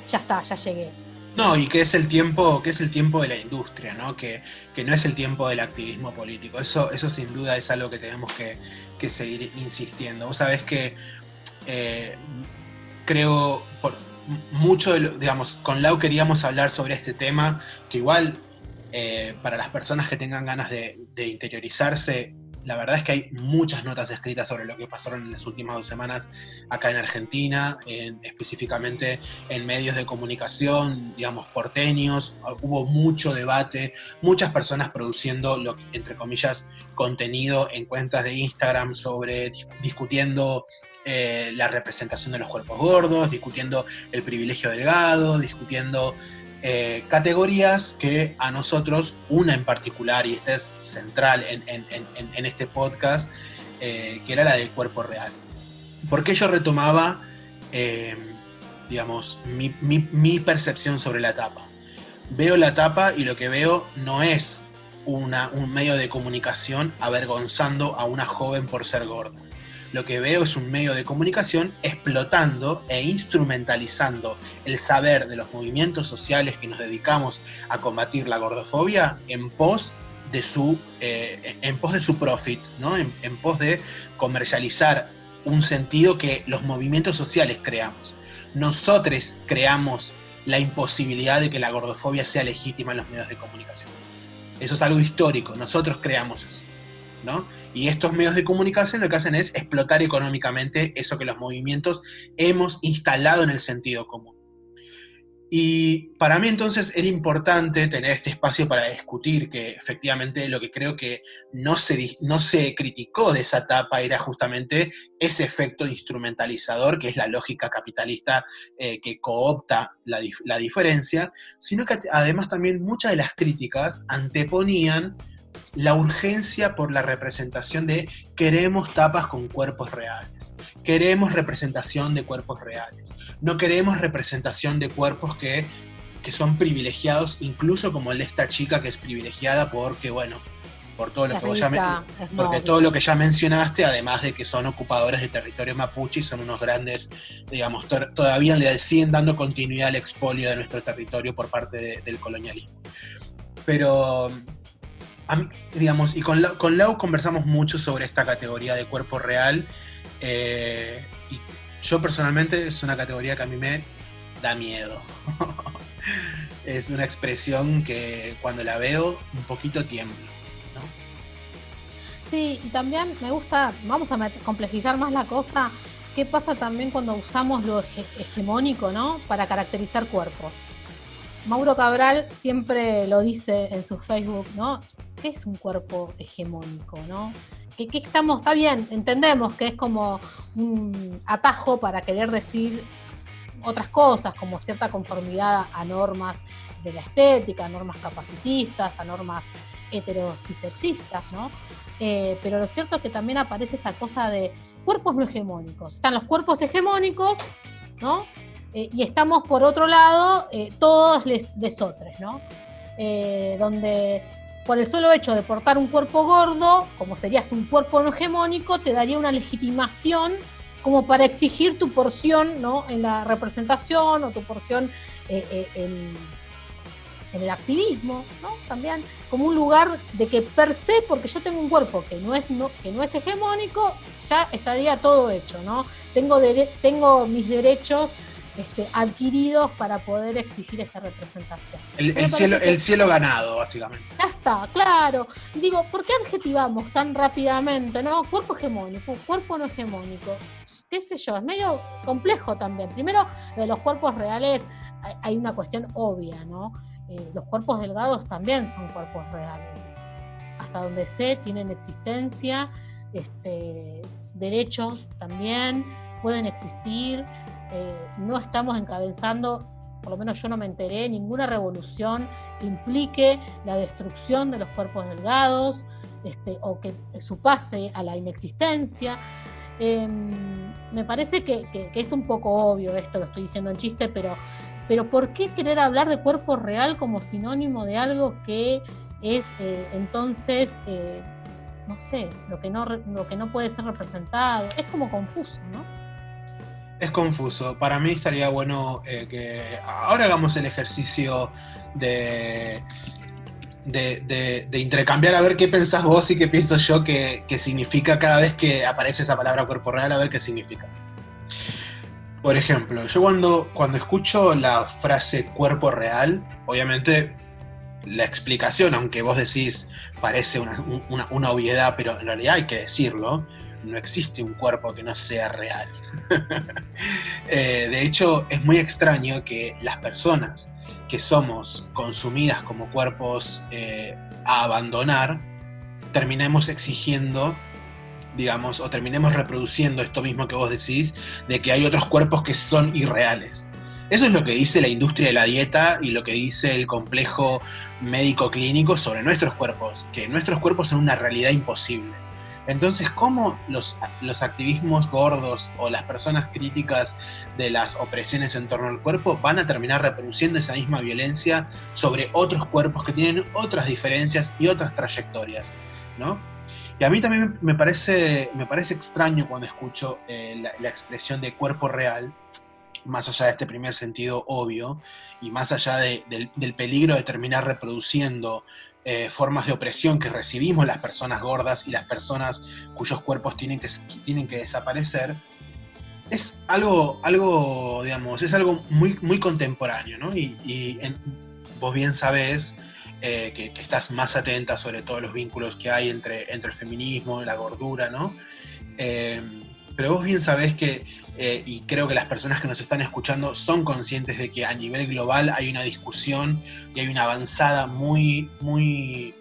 ya está, ya llegué. No, y que es el tiempo, que es el tiempo de la industria, ¿no? Que, no es el tiempo del activismo político. Eso, eso sin duda es algo que tenemos que, seguir insistiendo. Vos sabés que eh, creo, por mucho, de digamos, con Lau queríamos hablar sobre este tema, que igual eh, para las personas que tengan ganas de interiorizarse, la verdad es que hay muchas notas escritas sobre lo que pasaron en las últimas dos semanas acá en Argentina, específicamente en medios de comunicación, digamos, porteños. Hubo mucho debate, muchas personas produciendo, lo, entre comillas, contenido en cuentas de Instagram sobre discutiendo eh, la representación de los cuerpos gordos, discutiendo el privilegio delgado, discutiendo eh, categorías que a nosotros, una en particular, y esta es central en, este podcast, eh, que era la del cuerpo real. Porque yo retomaba, eh, digamos, mi, percepción sobre la tapa? Veo la tapa y lo que veo no es un medio de comunicación avergonzando a una joven por ser gorda. Lo que veo es un medio de comunicación explotando e instrumentalizando el saber de los movimientos sociales que nos dedicamos a combatir la gordofobia en pos de su, eh, en pos de su profit, ¿no? en, en pos de comercializar un sentido que los movimientos sociales creamos. Nosotros creamos la imposibilidad de que la gordofobia sea legítima en los medios de comunicación. Eso es algo histórico, nosotros creamos eso. Y estos medios de comunicación lo que hacen es explotar económicamente eso que los movimientos hemos instalado en el sentido común. Y para mí entonces era importante tener este espacio para discutir que efectivamente lo que creo que no se, no se criticó de esa etapa era justamente ese efecto instrumentalizador, que es la lógica capitalista eh, que coopta la, la diferencia, sino que además también muchas de las críticas anteponían la urgencia por la representación de queremos tapas con cuerpos reales, queremos representación de cuerpos reales, no queremos representación de cuerpos que, son privilegiados, incluso como el de esta chica que es privilegiada porque, bueno, por todo lo que ya porque todo lo que ya mencionaste, además de que son ocupadores de territorio mapuche y son unos grandes, digamos, todavía le siguen dando continuidad al expolio de nuestro territorio por parte del colonialismo. Pero digamos, y con, con Lau conversamos mucho sobre esta categoría de cuerpo real. Eh, y yo personalmente es una categoría que a mí me da miedo. [LAUGHS] es una expresión que cuando la veo un poquito tiemblo. Sí, y también me gusta, vamos a complejizar más la cosa, ¿qué pasa también cuando usamos lo hegemónico, ¿no? Para caracterizar cuerpos. Mauro Cabral siempre lo dice en su Facebook, ¿no? ¿Qué es un cuerpo hegemónico, no? ¿Qué, estamos? Está bien, entendemos que es como un atajo para querer decir otras cosas, como cierta conformidad a normas de la estética, a normas capacitistas, a normas heterosexistas, ¿no? Eh, pero lo cierto es que también aparece esta cosa de cuerpos no hegemónicos. Están los cuerpos hegemónicos, ¿no? Eh, y estamos por otro lado eh, todos les desotres, ¿no? Eh, donde por el solo hecho de portar un cuerpo gordo, como serías un cuerpo no hegemónico, te daría una legitimación como para exigir tu porción ¿no? en la representación o tu porción en, el activismo, ¿no? También como un lugar de que per se, porque yo tengo un cuerpo que no es, que no es hegemónico, ya estaría todo hecho, ¿no? Tengo, tengo mis derechos este, adquiridos para poder exigir esa representación. El, cielo, el cielo ganado, básicamente. Ya está, claro. Digo, ¿por qué adjetivamos tan rápidamente? ¿No? Cuerpo hegemónico, cuerpo no hegemónico. ¿Qué sé yo? Es medio complejo también. Primero, de los cuerpos reales hay una cuestión obvia, ¿no? Eh, los cuerpos delgados también son cuerpos reales. Hasta donde sé, tienen existencia, este, derechos también pueden existir. Eh, no estamos encabezando, por lo menos yo no me enteré, ninguna revolución que implique la destrucción de los cuerpos delgados este, o que su pase a la inexistencia. Em, me parece que, es un poco obvio esto, lo estoy diciendo en chiste, pero, pero ¿por qué querer hablar de cuerpo real como sinónimo de algo que es eh, entonces, eh, no sé, lo que no, lo que no puede ser representado? Es como confuso, ¿no? Es confuso. Para mí estaría bueno eh, que ahora hagamos el ejercicio de, de, intercambiar a ver qué pensás vos y qué pienso yo que, significa cada vez que aparece esa palabra cuerpo real, a ver qué significa. Por ejemplo, yo cuando, cuando escucho la frase cuerpo real, obviamente la explicación, aunque vos decís parece una, una obviedad, pero en realidad hay que decirlo, no existe un cuerpo que no sea real. [LAUGHS] Eh, de hecho, es muy extraño que las personas que somos consumidas como cuerpos eh, a abandonar, terminemos exigiendo, digamos, o terminemos reproduciendo esto mismo que vos decís, de que hay otros cuerpos que son irreales. Eso es lo que dice la industria de la dieta y lo que dice el complejo médico clínico sobre nuestros cuerpos, que nuestros cuerpos son una realidad imposible Entonces, ¿cómo los, activismos gordos o las personas críticas de las opresiones en torno al cuerpo van a terminar reproduciendo esa misma violencia sobre otros cuerpos que tienen otras diferencias y otras trayectorias? ¿no? Y a mí también me parece, me parece extraño cuando escucho eh, la, expresión de cuerpo real, más allá de este primer sentido obvio, y más allá del, peligro de terminar reproduciendo eh, formas de opresión que recibimos las personas gordas y las personas cuyos cuerpos tienen que, tienen que desaparecer, es algo, algo, digamos, es algo muy, muy contemporáneo, ¿no? Y, vos bien sabés eh, que, estás más atenta sobre todos los vínculos que hay entre, entre el feminismo, la gordura, ¿no? Eh, pero vos bien sabés que, eh, y creo que las personas que nos están escuchando son conscientes de que a nivel global hay una discusión y hay una avanzada muy, muy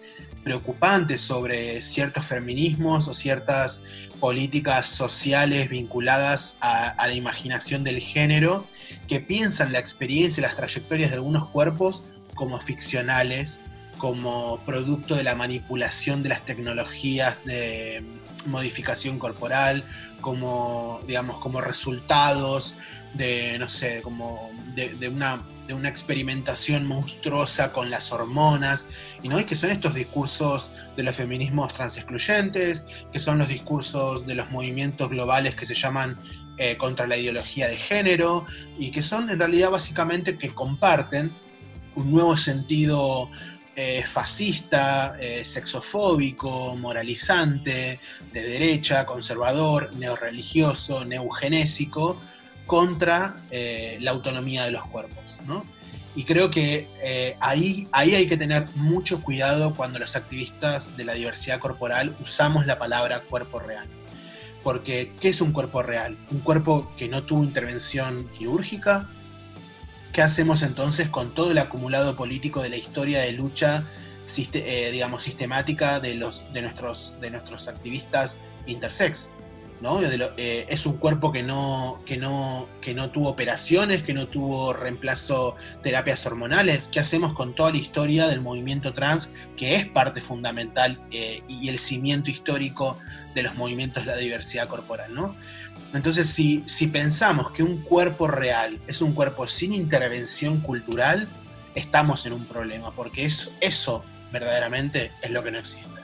preocupante sobre ciertos feminismos o ciertas políticas sociales vinculadas a, a, la imaginación del género, que piensan la experiencia y las trayectorias de algunos cuerpos como ficcionales como producto de la manipulación de las tecnologías de modificación corporal, como, digamos, como resultados de, no sé, como de, una, de una experimentación monstruosa con las hormonas, y no es que son estos discursos de los feminismos transexcluyentes, que son los discursos de los movimientos globales que se llaman eh, contra la ideología de género, y que son en realidad básicamente que comparten un nuevo sentido eh, fascista, eh, sexofóbico, moralizante, de derecha, conservador, neorreligioso, neugenésico, contra eh, la autonomía de los cuerpos. Y creo que ahí, ahí hay que tener mucho cuidado cuando los activistas de la diversidad corporal usamos la palabra cuerpo real. Porque, ¿qué es un cuerpo real? Un cuerpo que no tuvo intervención quirúrgica, ¿Qué hacemos entonces con todo el acumulado político de la historia de lucha, eh, digamos, sistemática de, los, de, nuestros, de nuestros activistas intersex? ¿no? Eh, es un cuerpo que no, que, no, que no tuvo operaciones, que no tuvo reemplazo terapias hormonales. ¿Qué hacemos con toda la historia del movimiento trans, que es parte fundamental eh, y el cimiento histórico de los movimientos de la diversidad corporal? ¿no? Entonces, si, pensamos que un cuerpo real es un cuerpo sin intervención cultural, estamos en un problema, porque eso, eso verdaderamente es lo que no existe.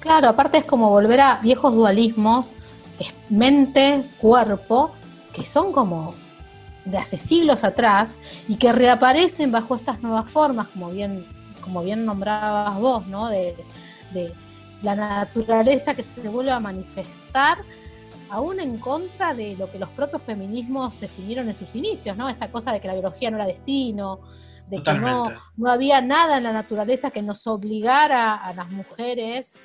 Claro, aparte es como volver a viejos dualismos, mente, cuerpo, que son como de hace siglos atrás y que reaparecen bajo estas nuevas formas, como bien, como bien nombrabas vos, ¿no? De, de la naturaleza que se vuelve a manifestar aún en contra de lo que los propios feminismos definieron en sus inicios, ¿no? Esta cosa de que la biología no era destino, de que no, no, había nada en la naturaleza que nos obligara a las mujeres,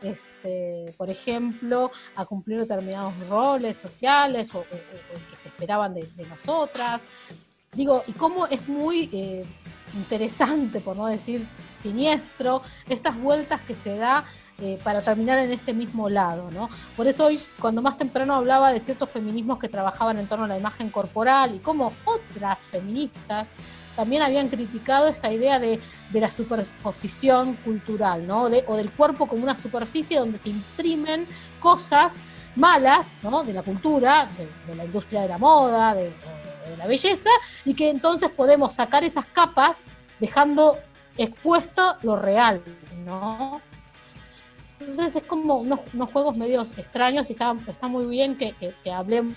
este, por ejemplo, a cumplir determinados roles sociales o, que se esperaban de, nosotras. Digo, y cómo es muy eh, interesante, por no decir siniestro, estas vueltas que se da eh, para terminar en este mismo lado. ¿no? Por eso hoy, cuando más temprano hablaba de ciertos feminismos que trabajaban en torno a la imagen corporal y cómo otras feministas también habían criticado esta idea de, la superposición cultural, ¿no? o del cuerpo como una superficie donde se imprimen cosas malas ¿no? de la cultura, de, la industria de la moda, de, de la belleza, y que entonces podemos sacar esas capas dejando expuesto lo real, ¿no? Entonces es como unos, juegos medios extraños y está, muy bien que, que, hablemos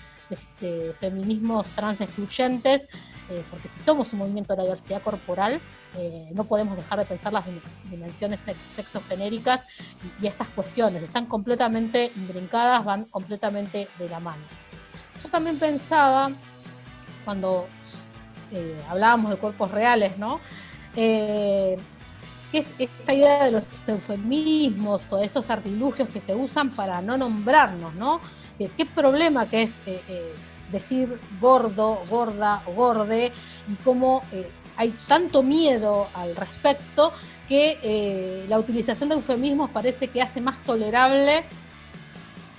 de, feminismos trans excluyentes, eh, porque si somos un movimiento de la diversidad corporal, eh, no podemos dejar de pensar las dimensiones sexogenéricas y, y estas cuestiones. Están completamente brincadas, van completamente de la mano. Yo también pensaba, cuando eh, hablábamos de cuerpos reales, ¿no? ¿Qué es esta idea de los eufemismos o estos artilugios que se usan para no nombrarnos, ¿no? ¿Qué problema que es eh, eh, decir gordo, gorda o gorde y cómo eh, hay tanto miedo al respecto que la utilización de eufemismos parece que hace más tolerable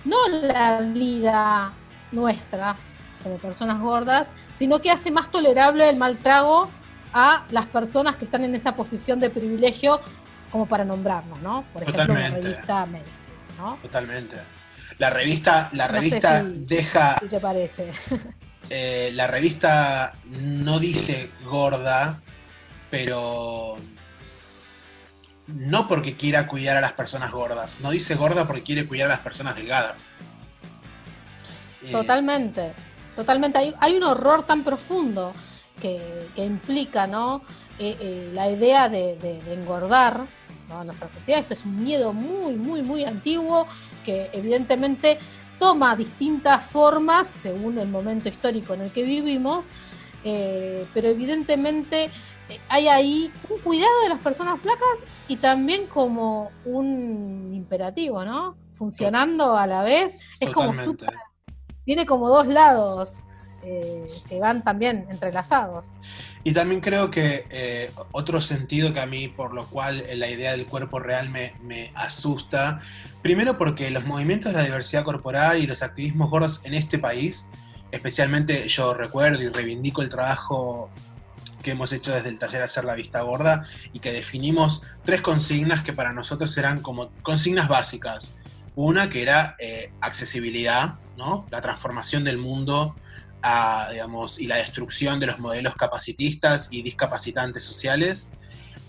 no la vida nuestra como personas gordas, sino que hace más tolerable el mal trago a las personas que están en esa posición de privilegio como para nombrarnos, ¿no? Por ejemplo, la revista Mainstream. Totalmente. La revista, la revista deja. ¿Qué te parece? [LAUGHS] Eh, la revista no dice gorda, pero no porque quiera cuidar a las personas gordas. No dice gorda porque quiere cuidar a las personas delgadas. Eh, totalmente, totalmente. Hay, un horror tan profundo que, implica ¿no? Eh, la idea de, engordar en nuestra sociedad. Esto es un miedo muy, muy, muy antiguo que evidentemente toma distintas formas según el momento histórico en el que vivimos, eh, pero evidentemente eh, hay ahí un cuidado de las personas flacas y también como un imperativo, ¿no? Funcionando a la vez, es como súper, tiene como dos lados. Eh, que van también entrelazados. Y también creo que otro sentido que a mí, por lo cual la idea del cuerpo real me, me asusta, Primero porque los movimientos de la diversidad corporal y los activismos gordos en este país, especialmente yo recuerdo y reivindico el trabajo que hemos hecho desde el taller Hacer la Vista Gorda y que definimos tres consignas que para nosotros eran como consignas básicas. Una que era eh, accesibilidad, ¿no? la transformación del mundo digamos, y la destrucción de los modelos capacitistas y discapacitantes sociales.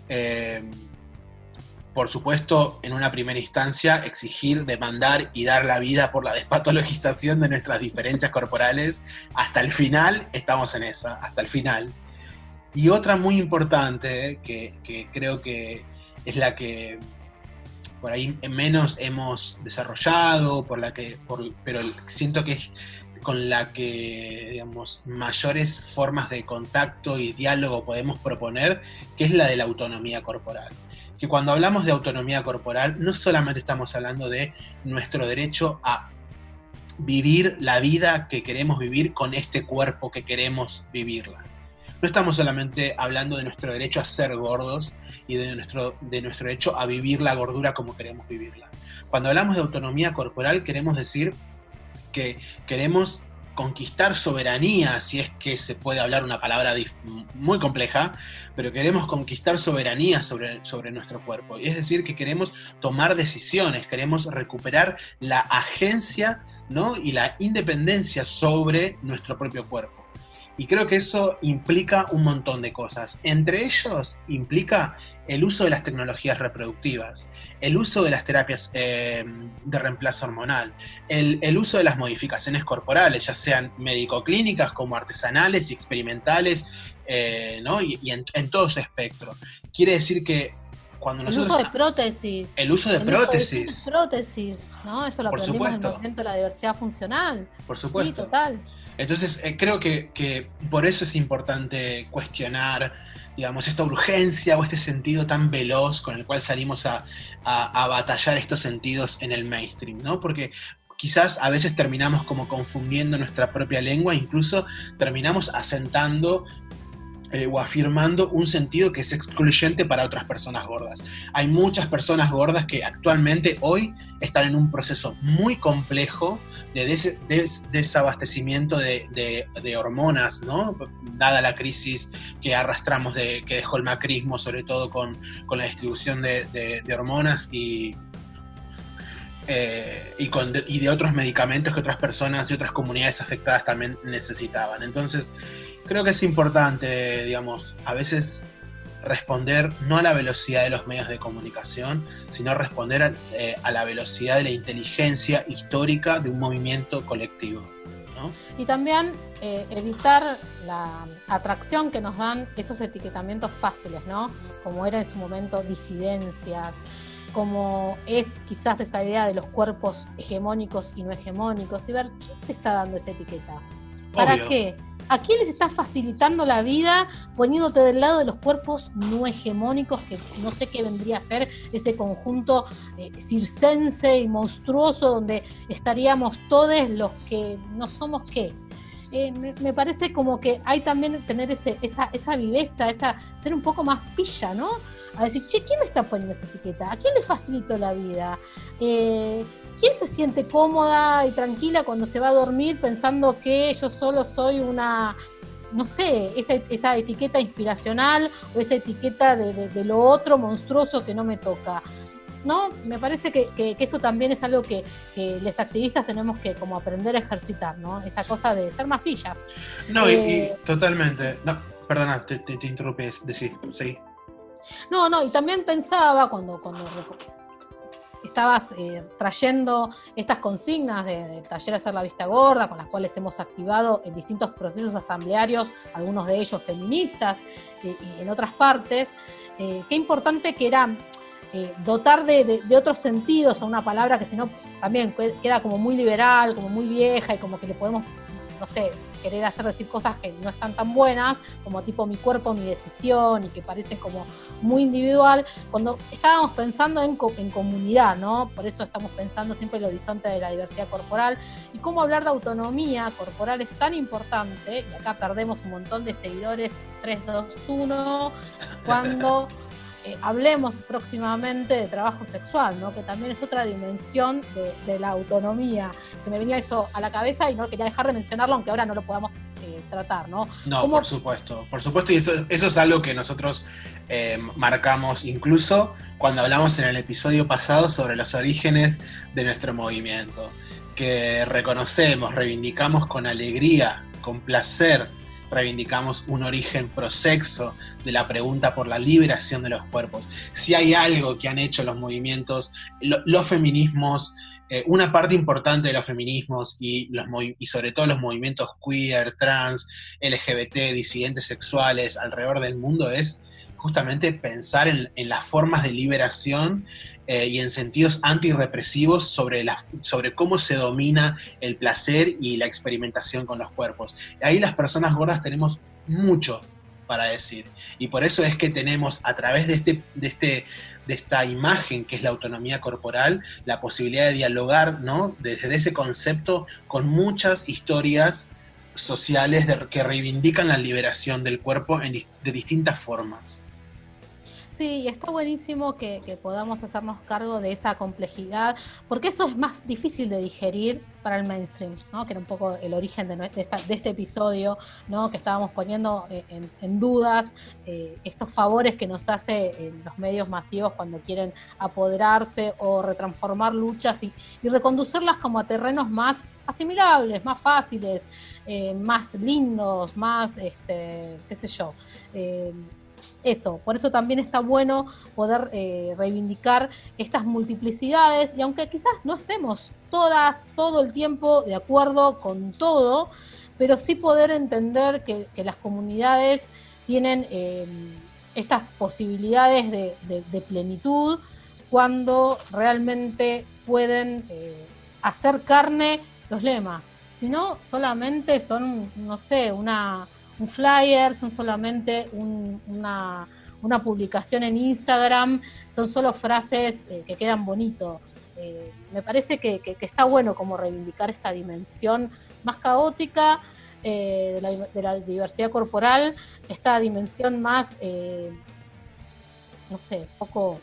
Eh, por supuesto, en una primera instancia, exigir, demandar y dar la vida por la [LAUGHS] despatologización de nuestras diferencias corporales. Hasta el final estamos en esa, hasta el final. Y otra muy importante, que, creo que es la que por ahí menos hemos desarrollado, por la que, pero siento que es con la que, digamos, mayores formas de contacto y diálogo podemos proponer, que es la de la autonomía corporal que cuando hablamos de autonomía corporal, no solamente estamos hablando de nuestro derecho a vivir la vida que queremos vivir con este cuerpo que queremos vivirla. No estamos solamente hablando de nuestro derecho a ser gordos y de nuestro, de nuestro derecho a vivir la gordura como queremos vivirla. Cuando hablamos de autonomía corporal queremos decir que queremos conquistar soberanía, si es que se puede hablar una palabra muy compleja, pero queremos conquistar soberanía sobre, sobre nuestro cuerpo. Es decir, que queremos tomar decisiones, queremos recuperar la agencia ¿no? y la independencia sobre nuestro propio cuerpo. Y creo que eso implica un montón de cosas. Entre ellos implica el uso de las tecnologías reproductivas, el uso de las terapias eh, de reemplazo hormonal, el, uso de las modificaciones corporales, ya sean médico-clínicas como artesanales y experimentales, eh, ¿no? y, en, todo ese espectro. Quiere decir que cuando nosotros... El uso de prótesis. El uso de prótesis. prótesis, ¿no? Eso lo aprendimos en el momento de la diversidad funcional. Por supuesto. Sí, total. Entonces, eh, creo que, por eso es importante cuestionar, digamos, esta urgencia o este sentido tan veloz con el cual salimos a, a, batallar estos sentidos en el mainstream, ¿no? Porque quizás a veces terminamos como confundiendo nuestra propia lengua, incluso terminamos asentando eh, o afirmando un sentido que es excluyente para otras personas gordas. Hay muchas personas gordas que actualmente hoy están en un proceso muy complejo de desabastecimiento de, hormonas, ¿no? Dada la crisis que arrastramos, de, que dejó el macrismo, sobre todo con, la distribución de, hormonas y eh, y, y, de otros medicamentos que otras personas y otras comunidades afectadas también necesitaban. Entonces, creo que es importante, digamos, a veces responder no a la velocidad de los medios de comunicación, sino responder eh, a, la velocidad de la inteligencia histórica de un movimiento colectivo. Y también eh, evitar la atracción que nos dan esos etiquetamientos fáciles, ¿no? Como era en su momento disidencias, como es quizás esta idea de los cuerpos hegemónicos y no hegemónicos, y ver quién te está dando esa etiqueta. ¿Para qué? ¿A quién les estás facilitando la vida poniéndote del lado de los cuerpos no hegemónicos, que no sé qué vendría a ser ese conjunto eh, circense y monstruoso donde estaríamos todos los que no somos qué? Eh, me, parece como que hay también tener ese, esa, esa viveza, esa, ser un poco más pilla, ¿no? A decir, che, ¿quién me está poniendo esa etiqueta? ¿A quién le facilito la vida? Eh, ¿Quién se siente cómoda y tranquila cuando se va a dormir pensando que yo solo soy una, no sé, esa, etiqueta inspiracional o esa etiqueta de, lo otro monstruoso que no me toca? ¿No? Me parece que, eso también es algo que, que los activistas tenemos que como aprender a ejercitar, ¿no? Esa cosa de ser más pillas. No, y, eh, totalmente. No, perdona, te, te, interrumpí, decir, sí. No, no, y también pensaba cuando, cuando estabas eh, trayendo estas consignas del taller Hacer la Vista Gorda, con las cuales hemos activado en distintos procesos asamblearios, algunos de ellos feministas eh, y en otras partes, qué importante que era eh, dotar de, otros sentidos a una palabra que si no también queda como muy liberal, como muy vieja y como que le podemos, no sé, querer hacer decir cosas que no están tan buenas, como tipo mi cuerpo, mi decisión y que parecen como muy individual, cuando estábamos pensando en, en comunidad, ¿no? Por eso estamos pensando siempre el horizonte de la diversidad corporal y cómo hablar de autonomía corporal es tan importante, y acá perdemos un montón de seguidores 3, 2, 1, cuando... Eh, hablemos próximamente de trabajo sexual, ¿no? que también es otra dimensión de, la autonomía. Se me venía eso a la cabeza y no quería dejar de mencionarlo, aunque ahora no lo podamos eh, tratar. No, no por supuesto, por supuesto, y eso, es algo que nosotros eh, marcamos incluso cuando hablamos en el episodio pasado sobre los orígenes de nuestro movimiento, que reconocemos, reivindicamos con alegría, con placer reivindicamos un origen prosexo de la pregunta por la liberación de los cuerpos. Si hay algo que han hecho los movimientos, los feminismos, eh, una parte importante de los feminismos y, los, y sobre todo los movimientos queer, trans, LGBT, disidentes sexuales alrededor del mundo es justamente pensar en, las formas de liberación eh, y en sentidos antirrepresivos sobre, sobre cómo se domina el placer y la experimentación con los cuerpos. Ahí las personas gordas tenemos mucho para decir. Y por eso es que tenemos a través de, este, de, este, de esta imagen que es la autonomía corporal, la posibilidad de dialogar ¿no? desde ese concepto con muchas historias sociales que reivindican la liberación del cuerpo de distintas formas. Sí, está buenísimo que, podamos hacernos cargo de esa complejidad, porque eso es más difícil de digerir para el mainstream, ¿no? que era un poco el origen de, de, este episodio, ¿no? que estábamos poniendo eh, en, dudas eh, estos favores que nos hace los medios masivos cuando quieren apoderarse o retransformar luchas y, reconducirlas como a terrenos más asimilables, más fáciles, eh, más lindos, más, este, qué sé yo eso, por eso también está bueno poder eh, reivindicar estas multiplicidades y aunque quizás no estemos todas, todo el tiempo de acuerdo con todo, pero sí poder entender que, las comunidades tienen em, estas posibilidades de, plenitud cuando realmente pueden eh, hacer carne los lemas. Si no, solamente son, no sé, una un flyer, son solamente una, publicación en Instagram, son solo frases eh, que quedan bonito. Eh, me parece que, está bueno como reivindicar esta dimensión más caótica eh, de, la, diversidad corporal, esta dimensión más, no sé, poco,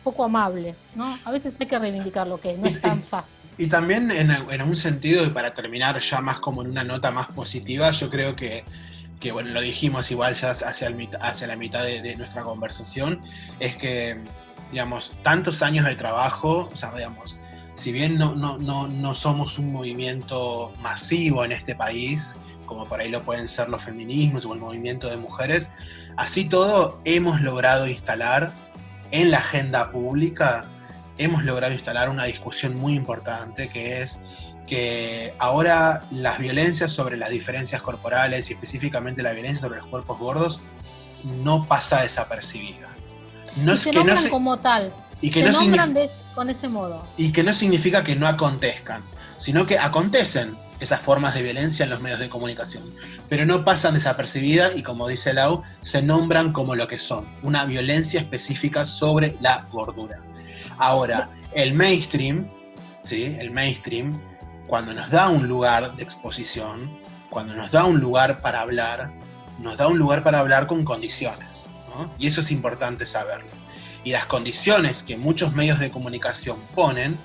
poco amable. ¿no? A veces hay que reivindicar lo que no es tan fácil. Y también en, en, un sentido, y para terminar ya más como en una nota más positiva, yo creo que, que bueno, lo dijimos igual ya hacia, el, hacia la mitad de, nuestra conversación, es que, digamos, tantos años de trabajo, o sea, digamos, si bien no, no, no, no somos un movimiento masivo en este país, como por ahí lo pueden ser los feminismos o el movimiento de mujeres, así todo hemos logrado instalar en la agenda pública hemos logrado instalar una discusión muy importante que es que ahora las violencias sobre las diferencias corporales y específicamente la violencia sobre los cuerpos gordos no pasa desapercibida. No y se nombran como tal. Y que se no nombran con ese modo. Y que no significa que no acontezcan, sino que acontecen esas formas de violencia en los medios de comunicación, pero no pasan desapercibidas y como dice Lau, se nombran como lo que son, una violencia específica sobre la gordura. Ahora, el mainstream, ¿sí? El mainstream, cuando nos da un lugar de exposición, cuando nos da un lugar para hablar, nos da un lugar para hablar con condiciones. Y eso es importante saberlo. Y las condiciones que muchos medios de comunicación ponen,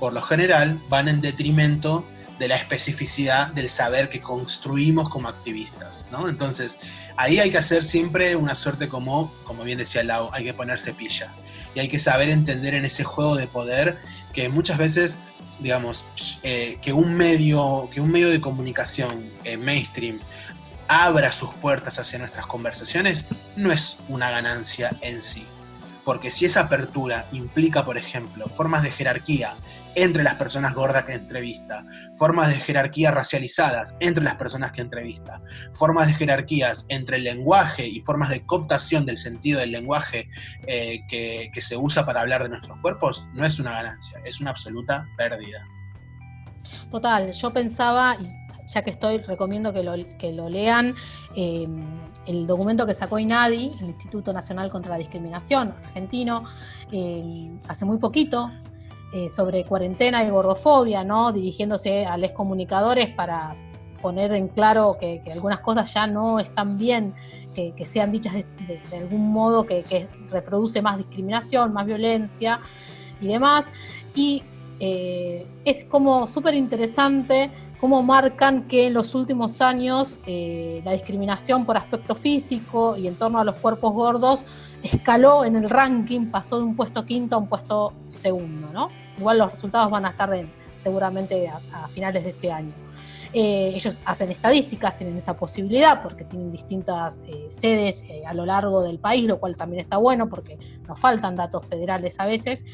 por lo general, van en detrimento de la especificidad del saber que construimos como activistas, ¿no? Entonces, ahí hay que hacer siempre una suerte como, como bien decía Lau, hay que ponerse pilla. Y hay que saber entender en ese juego de poder que muchas veces, digamos, eh, que, un medio, que un medio de comunicación eh, mainstream abra sus puertas hacia nuestras conversaciones no es una ganancia en sí. Porque si esa apertura implica, por ejemplo, formas de jerarquía entre las personas gordas que entrevista, formas de jerarquía racializadas entre las personas que entrevista, formas de jerarquías entre el lenguaje y formas de cooptación del sentido del lenguaje eh, que, que se usa para hablar de nuestros cuerpos, no es una ganancia, es una absoluta pérdida. Total, yo pensaba, ya que estoy, recomiendo que lo, que lo lean. Eh, el documento que sacó INADI, el Instituto Nacional contra la Discriminación argentino, eh, hace muy poquito, eh, sobre cuarentena y gordofobia, ¿no? dirigiéndose a los comunicadores para poner en claro que, algunas cosas ya no están bien, que, sean dichas de, algún modo que, que, reproduce más discriminación, más violencia y demás. Y es como súper interesante cómo marcan que en los últimos años eh, la discriminación por aspecto físico y en torno a los cuerpos gordos escaló en el ranking, pasó de un puesto quinto a un puesto segundo, ¿no? Igual los resultados van a estar seguramente a, finales de este año. Eh, ellos hacen estadísticas, tienen esa posibilidad porque tienen distintas eh, sedes a lo largo del país, lo cual también está bueno porque nos faltan datos federales a veces.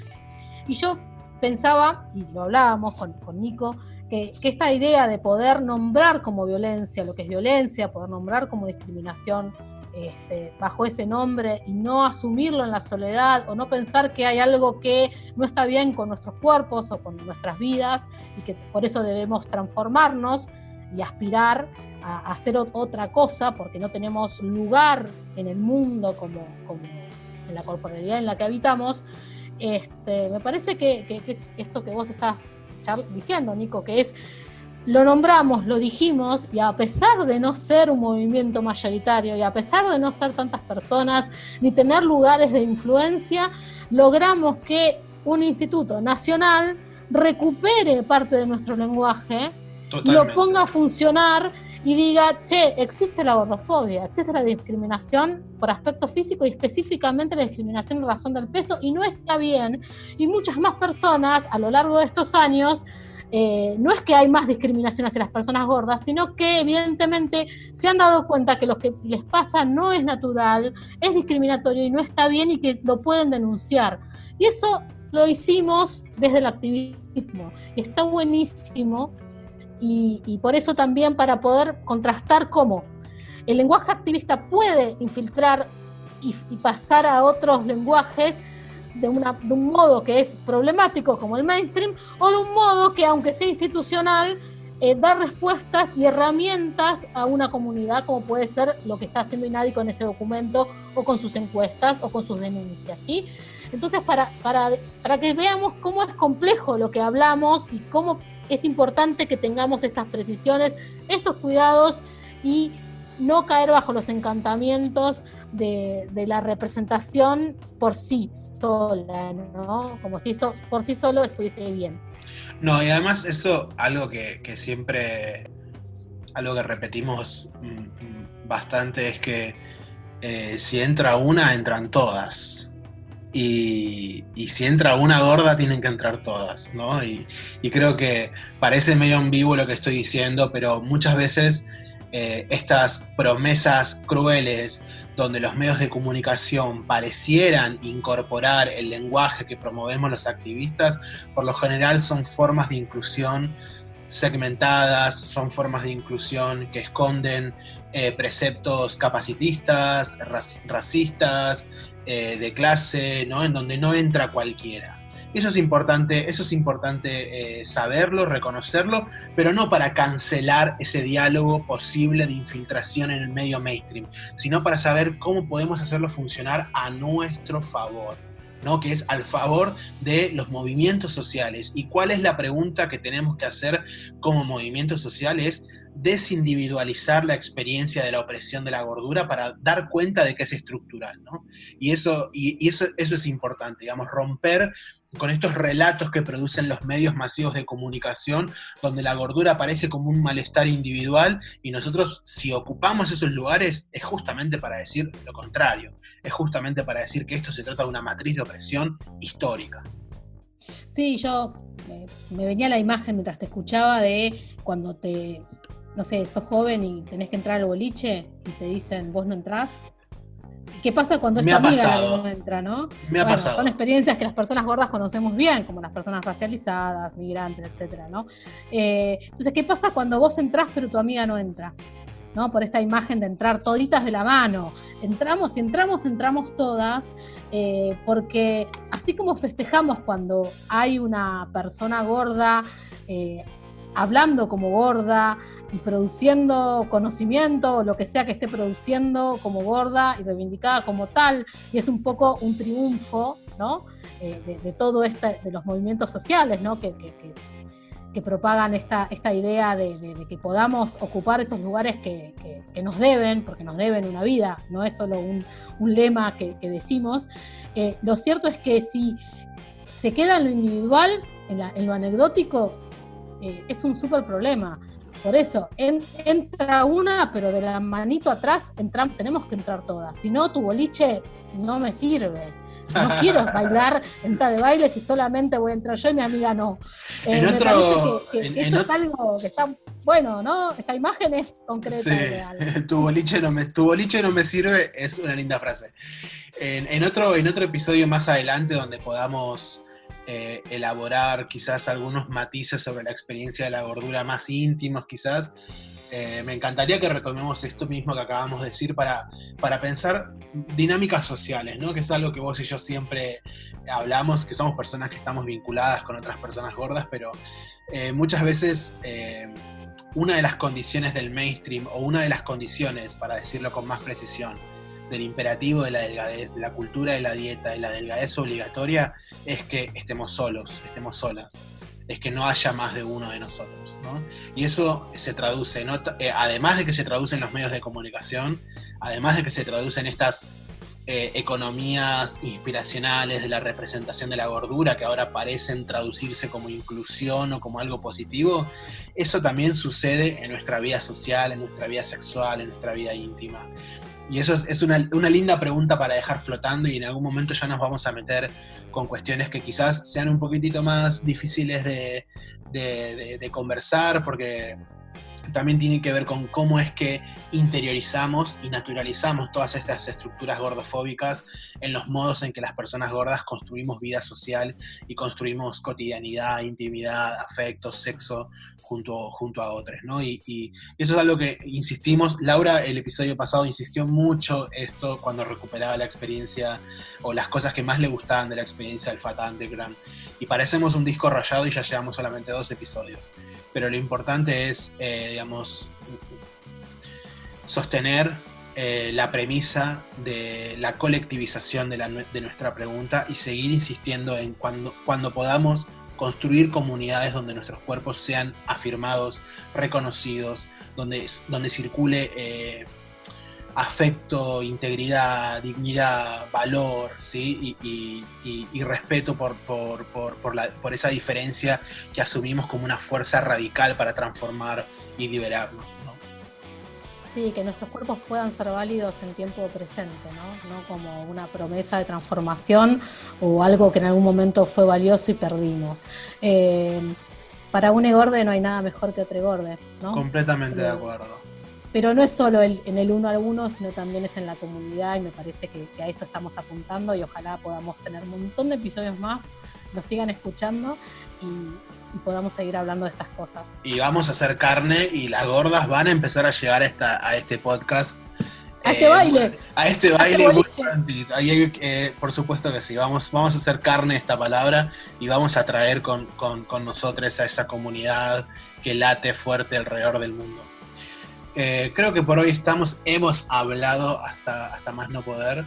Y yo pensaba, y lo hablábamos con, con Nico, que, esta idea de poder nombrar como violencia lo que es violencia, poder nombrar como discriminación este, bajo ese nombre y no asumirlo en la soledad o no pensar que hay algo que no está bien con nuestros cuerpos o con nuestras vidas y que por eso debemos transformarnos y aspirar a, hacer otra cosa porque no tenemos lugar en el mundo como, en la corporalidad en la que habitamos. Este, me parece que, que es esto que vos estás diciendo, Nico, que es, lo nombramos, lo dijimos, y a pesar de no ser un movimiento mayoritario, y a pesar de no ser tantas personas, ni tener lugares de influencia, logramos que un instituto nacional recupere parte de nuestro lenguaje, lo ponga a funcionar y diga, che, existe la gordofobia, existe la discriminación por aspecto físico y específicamente la discriminación en razón del peso y no está bien. Y muchas más personas a lo largo de estos años, eh, no es que hay más discriminación hacia las personas gordas, sino que evidentemente se han dado cuenta que lo que les pasa no es natural, es discriminatorio y no está bien y que lo pueden denunciar. Y eso lo hicimos desde el activismo. Está buenísimo y, por eso también para poder contrastar cómo el lenguaje activista puede infiltrar y, pasar a otros lenguajes de, un modo que es problemático como el mainstream o de un modo que aunque sea institucional eh, da respuestas y herramientas a una comunidad como puede ser lo que está haciendo INADI con ese documento o con sus encuestas o con sus denuncias. ¿sí? Entonces, para, para, para que veamos cómo es complejo lo que hablamos y cómo es importante que tengamos estas precisiones, estos cuidados y no caer bajo los encantamientos de, la representación por sí sola, ¿no? Como si eso por sí solo estuviese bien. No, y además eso, algo que, siempre, algo que repetimos mm, mm, bastante es que eh, si entra una, entran todas. Y, si entra una gorda, tienen que entrar todas, ¿no? Y, creo que parece medio vivo lo que estoy diciendo, pero muchas veces eh, estas promesas crueles donde los medios de comunicación parecieran incorporar el lenguaje que promovemos los activistas, por lo general son formas de inclusión segmentadas, son formas de inclusión que esconden eh, preceptos capacitistas, racistas, eh, de clase, ¿no? En donde no entra cualquiera. Eso es importante, eso es importante eh, saberlo, reconocerlo, pero no para cancelar ese diálogo posible de infiltración en el medio mainstream, sino para saber cómo podemos hacerlo funcionar a nuestro favor. ¿no? que es al favor de los movimientos sociales. ¿Y cuál es la pregunta que tenemos que hacer como movimientos sociales? desindividualizar la experiencia de la opresión de la gordura para dar cuenta de que es estructural, ¿no? Y eso, y, eso, eso es importante, digamos, romper con estos relatos que producen los medios masivos de comunicación, donde la gordura aparece como un malestar individual y nosotros si ocupamos esos lugares es justamente para decir lo contrario, es justamente para decir que esto se trata de una matriz de opresión histórica. Sí, yo me venía la imagen mientras te escuchaba de cuando te no sé, sos joven y tenés que entrar al boliche y te dicen, vos no entrás. ¿Qué pasa cuando esta amiga no entra, no? Me ha pasado. Son experiencias que las personas gordas conocemos bien, como las personas racializadas, migrantes, etcétera, ¿no? Eh, entonces, ¿qué pasa cuando vos entrás pero tu amiga no entra? ¿no? Por esta imagen de entrar toditas de la mano. Entramos y entramos, entramos todas, eh, porque así como festejamos cuando hay una persona gorda, eh, hablando como gorda y produciendo conocimiento o lo que sea que esté produciendo como gorda y reivindicada como tal, y es un poco un triunfo ¿no? Eh, de, todo este, de los movimientos sociales ¿no? que, propagan esta, esta idea de, que podamos ocupar esos lugares que, nos deben, porque nos deben una vida, no es solo un, lema que, decimos. Eh, lo cierto es que si se queda en lo individual, en lo anecdótico, eh, es un súper problema. Por eso, entra una, pero de la manito atrás entramos, tenemos que entrar todas. Si no, tu boliche no me sirve. No [LAUGHS] quiero bailar en ta de baile si solamente voy a entrar yo y mi amiga no. Eh, me parece que, eso es algo que está bueno, ¿no? Esa imagen es concreta. Sí. [LAUGHS] tu, boliche no me, tu boliche no me sirve es una linda frase. En, otro, en otro episodio más adelante donde podamos eh, elaborar quizás algunos matices sobre la experiencia de la gordura más íntimos quizás. Eh, me encantaría que retomemos esto mismo que acabamos de decir para, para pensar dinámicas sociales, ¿no? que es algo que vos y yo siempre hablamos, que somos personas que estamos vinculadas con otras personas gordas, pero eh, muchas veces una de las condiciones del mainstream o una de las condiciones, para decirlo con más precisión, del imperativo de la delgadez, de la cultura de la dieta, de la delgadez obligatoria, es que estemos solos, estemos solas, es que no haya más de uno de nosotros. ¿no? Y eso se traduce, eh, además de que se traduce en los medios de comunicación, además de que se traduce en estas eh, economías inspiracionales de la representación de la gordura que ahora parecen traducirse como inclusión o como algo positivo, eso también sucede en nuestra vida social, en nuestra vida sexual, en nuestra vida íntima. Y eso es, una, linda pregunta para dejar flotando y en algún momento ya nos vamos a meter con cuestiones que quizás sean un poquitito más difíciles de, de conversar porque también tiene que ver con cómo es que interiorizamos y naturalizamos todas estas estructuras gordofóbicas en los modos en que las personas gordas construimos vida social y construimos cotidianidad, intimidad, afecto, sexo junto, junto a otros, ¿no? Y, eso es algo que insistimos, Laura el episodio pasado insistió mucho esto cuando recuperaba la experiencia o las cosas que más le gustaban de la experiencia del Fat Underground. Y parecemos un disco rayado y ya llevamos solamente dos episodios. Pero lo importante es, eh, digamos, sostener eh, la premisa de la colectivización de, nuestra pregunta y seguir insistiendo en cuando, cuando podamos construir comunidades donde nuestros cuerpos sean afirmados, reconocidos, donde, donde circule eh, afecto, integridad, dignidad, valor ¿sí? y, respeto por, por, por, esa diferencia que asumimos como una fuerza radical para transformar y liberarnos. Sí, que nuestros cuerpos puedan ser válidos en tiempo presente, ¿no? ¿no? como una promesa de transformación o algo que en algún momento fue valioso y perdimos. Eh, para un egorde no hay nada mejor que otro egorde, ¿no? Completamente de acuerdo. Pero no es solo en el uno a uno, sino también es en la comunidad y me parece que, que a eso estamos apuntando y ojalá podamos tener un montón de episodios más, nos sigan escuchando y, y podamos seguir hablando de estas cosas. Y vamos a hacer carne y las gordas van a empezar a llegar a, esta, a este podcast. A este baile. A este baile este muy prontito. Eh, por supuesto que sí, vamos, vamos a hacer carne esta palabra y vamos a traer con, con, nosotros a esa comunidad que late fuerte alrededor del mundo. Eh, creo que por hoy estamos, hemos hablado hasta, hasta más no poder.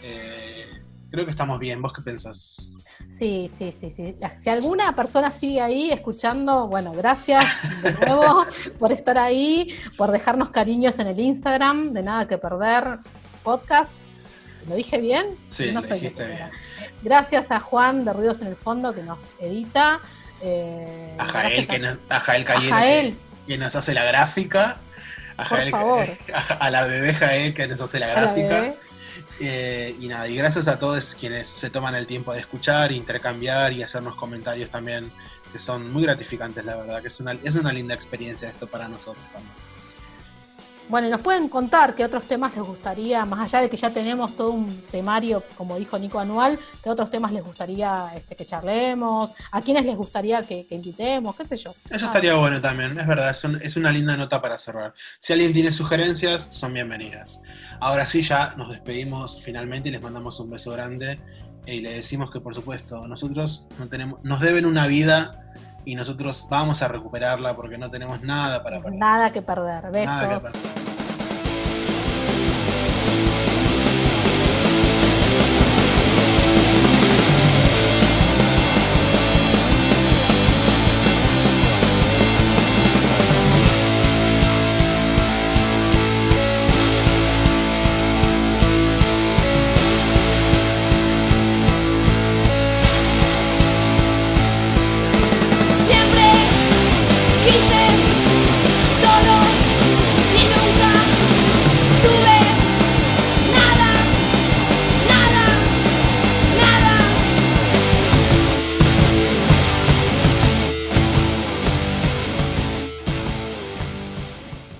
Eh, creo que estamos bien. ¿Vos qué pensás? Sí, sí, sí, sí. Si alguna persona sigue ahí escuchando, bueno, gracias de nuevo [LAUGHS] por estar ahí, por dejarnos cariños en el Instagram, de nada que perder podcast. ¿Lo dije bien? Sí, lo dijiste bien. Gracias a Juan de Ruidos en el Fondo que nos edita. Eh, a Jael, que a Jael, Que, nos hace la gráfica. A, Por favor. [LAUGHS] a, la bebé Jael que nos hace la gráfica. Eh, y nada, y gracias a todos quienes se toman el tiempo de escuchar, intercambiar y hacernos comentarios también, que son muy gratificantes, la verdad, que es una, es una linda experiencia esto para nosotros también. Bueno, nos pueden contar qué otros temas les gustaría, más allá de que ya tenemos todo un temario, como dijo Nico Anual, qué otros temas les gustaría este, que charlemos, a quiénes les gustaría que, invitemos, qué sé yo. Eso estaría bueno también, es verdad, es, una linda nota para cerrar. Si alguien tiene sugerencias, son bienvenidas. Ahora sí, ya nos despedimos finalmente y les mandamos un beso grande y le decimos que, por supuesto, nosotros no tenemos, nos deben una vida y nosotros vamos a recuperarla porque no tenemos nada para perder. Nada que perder. Besos.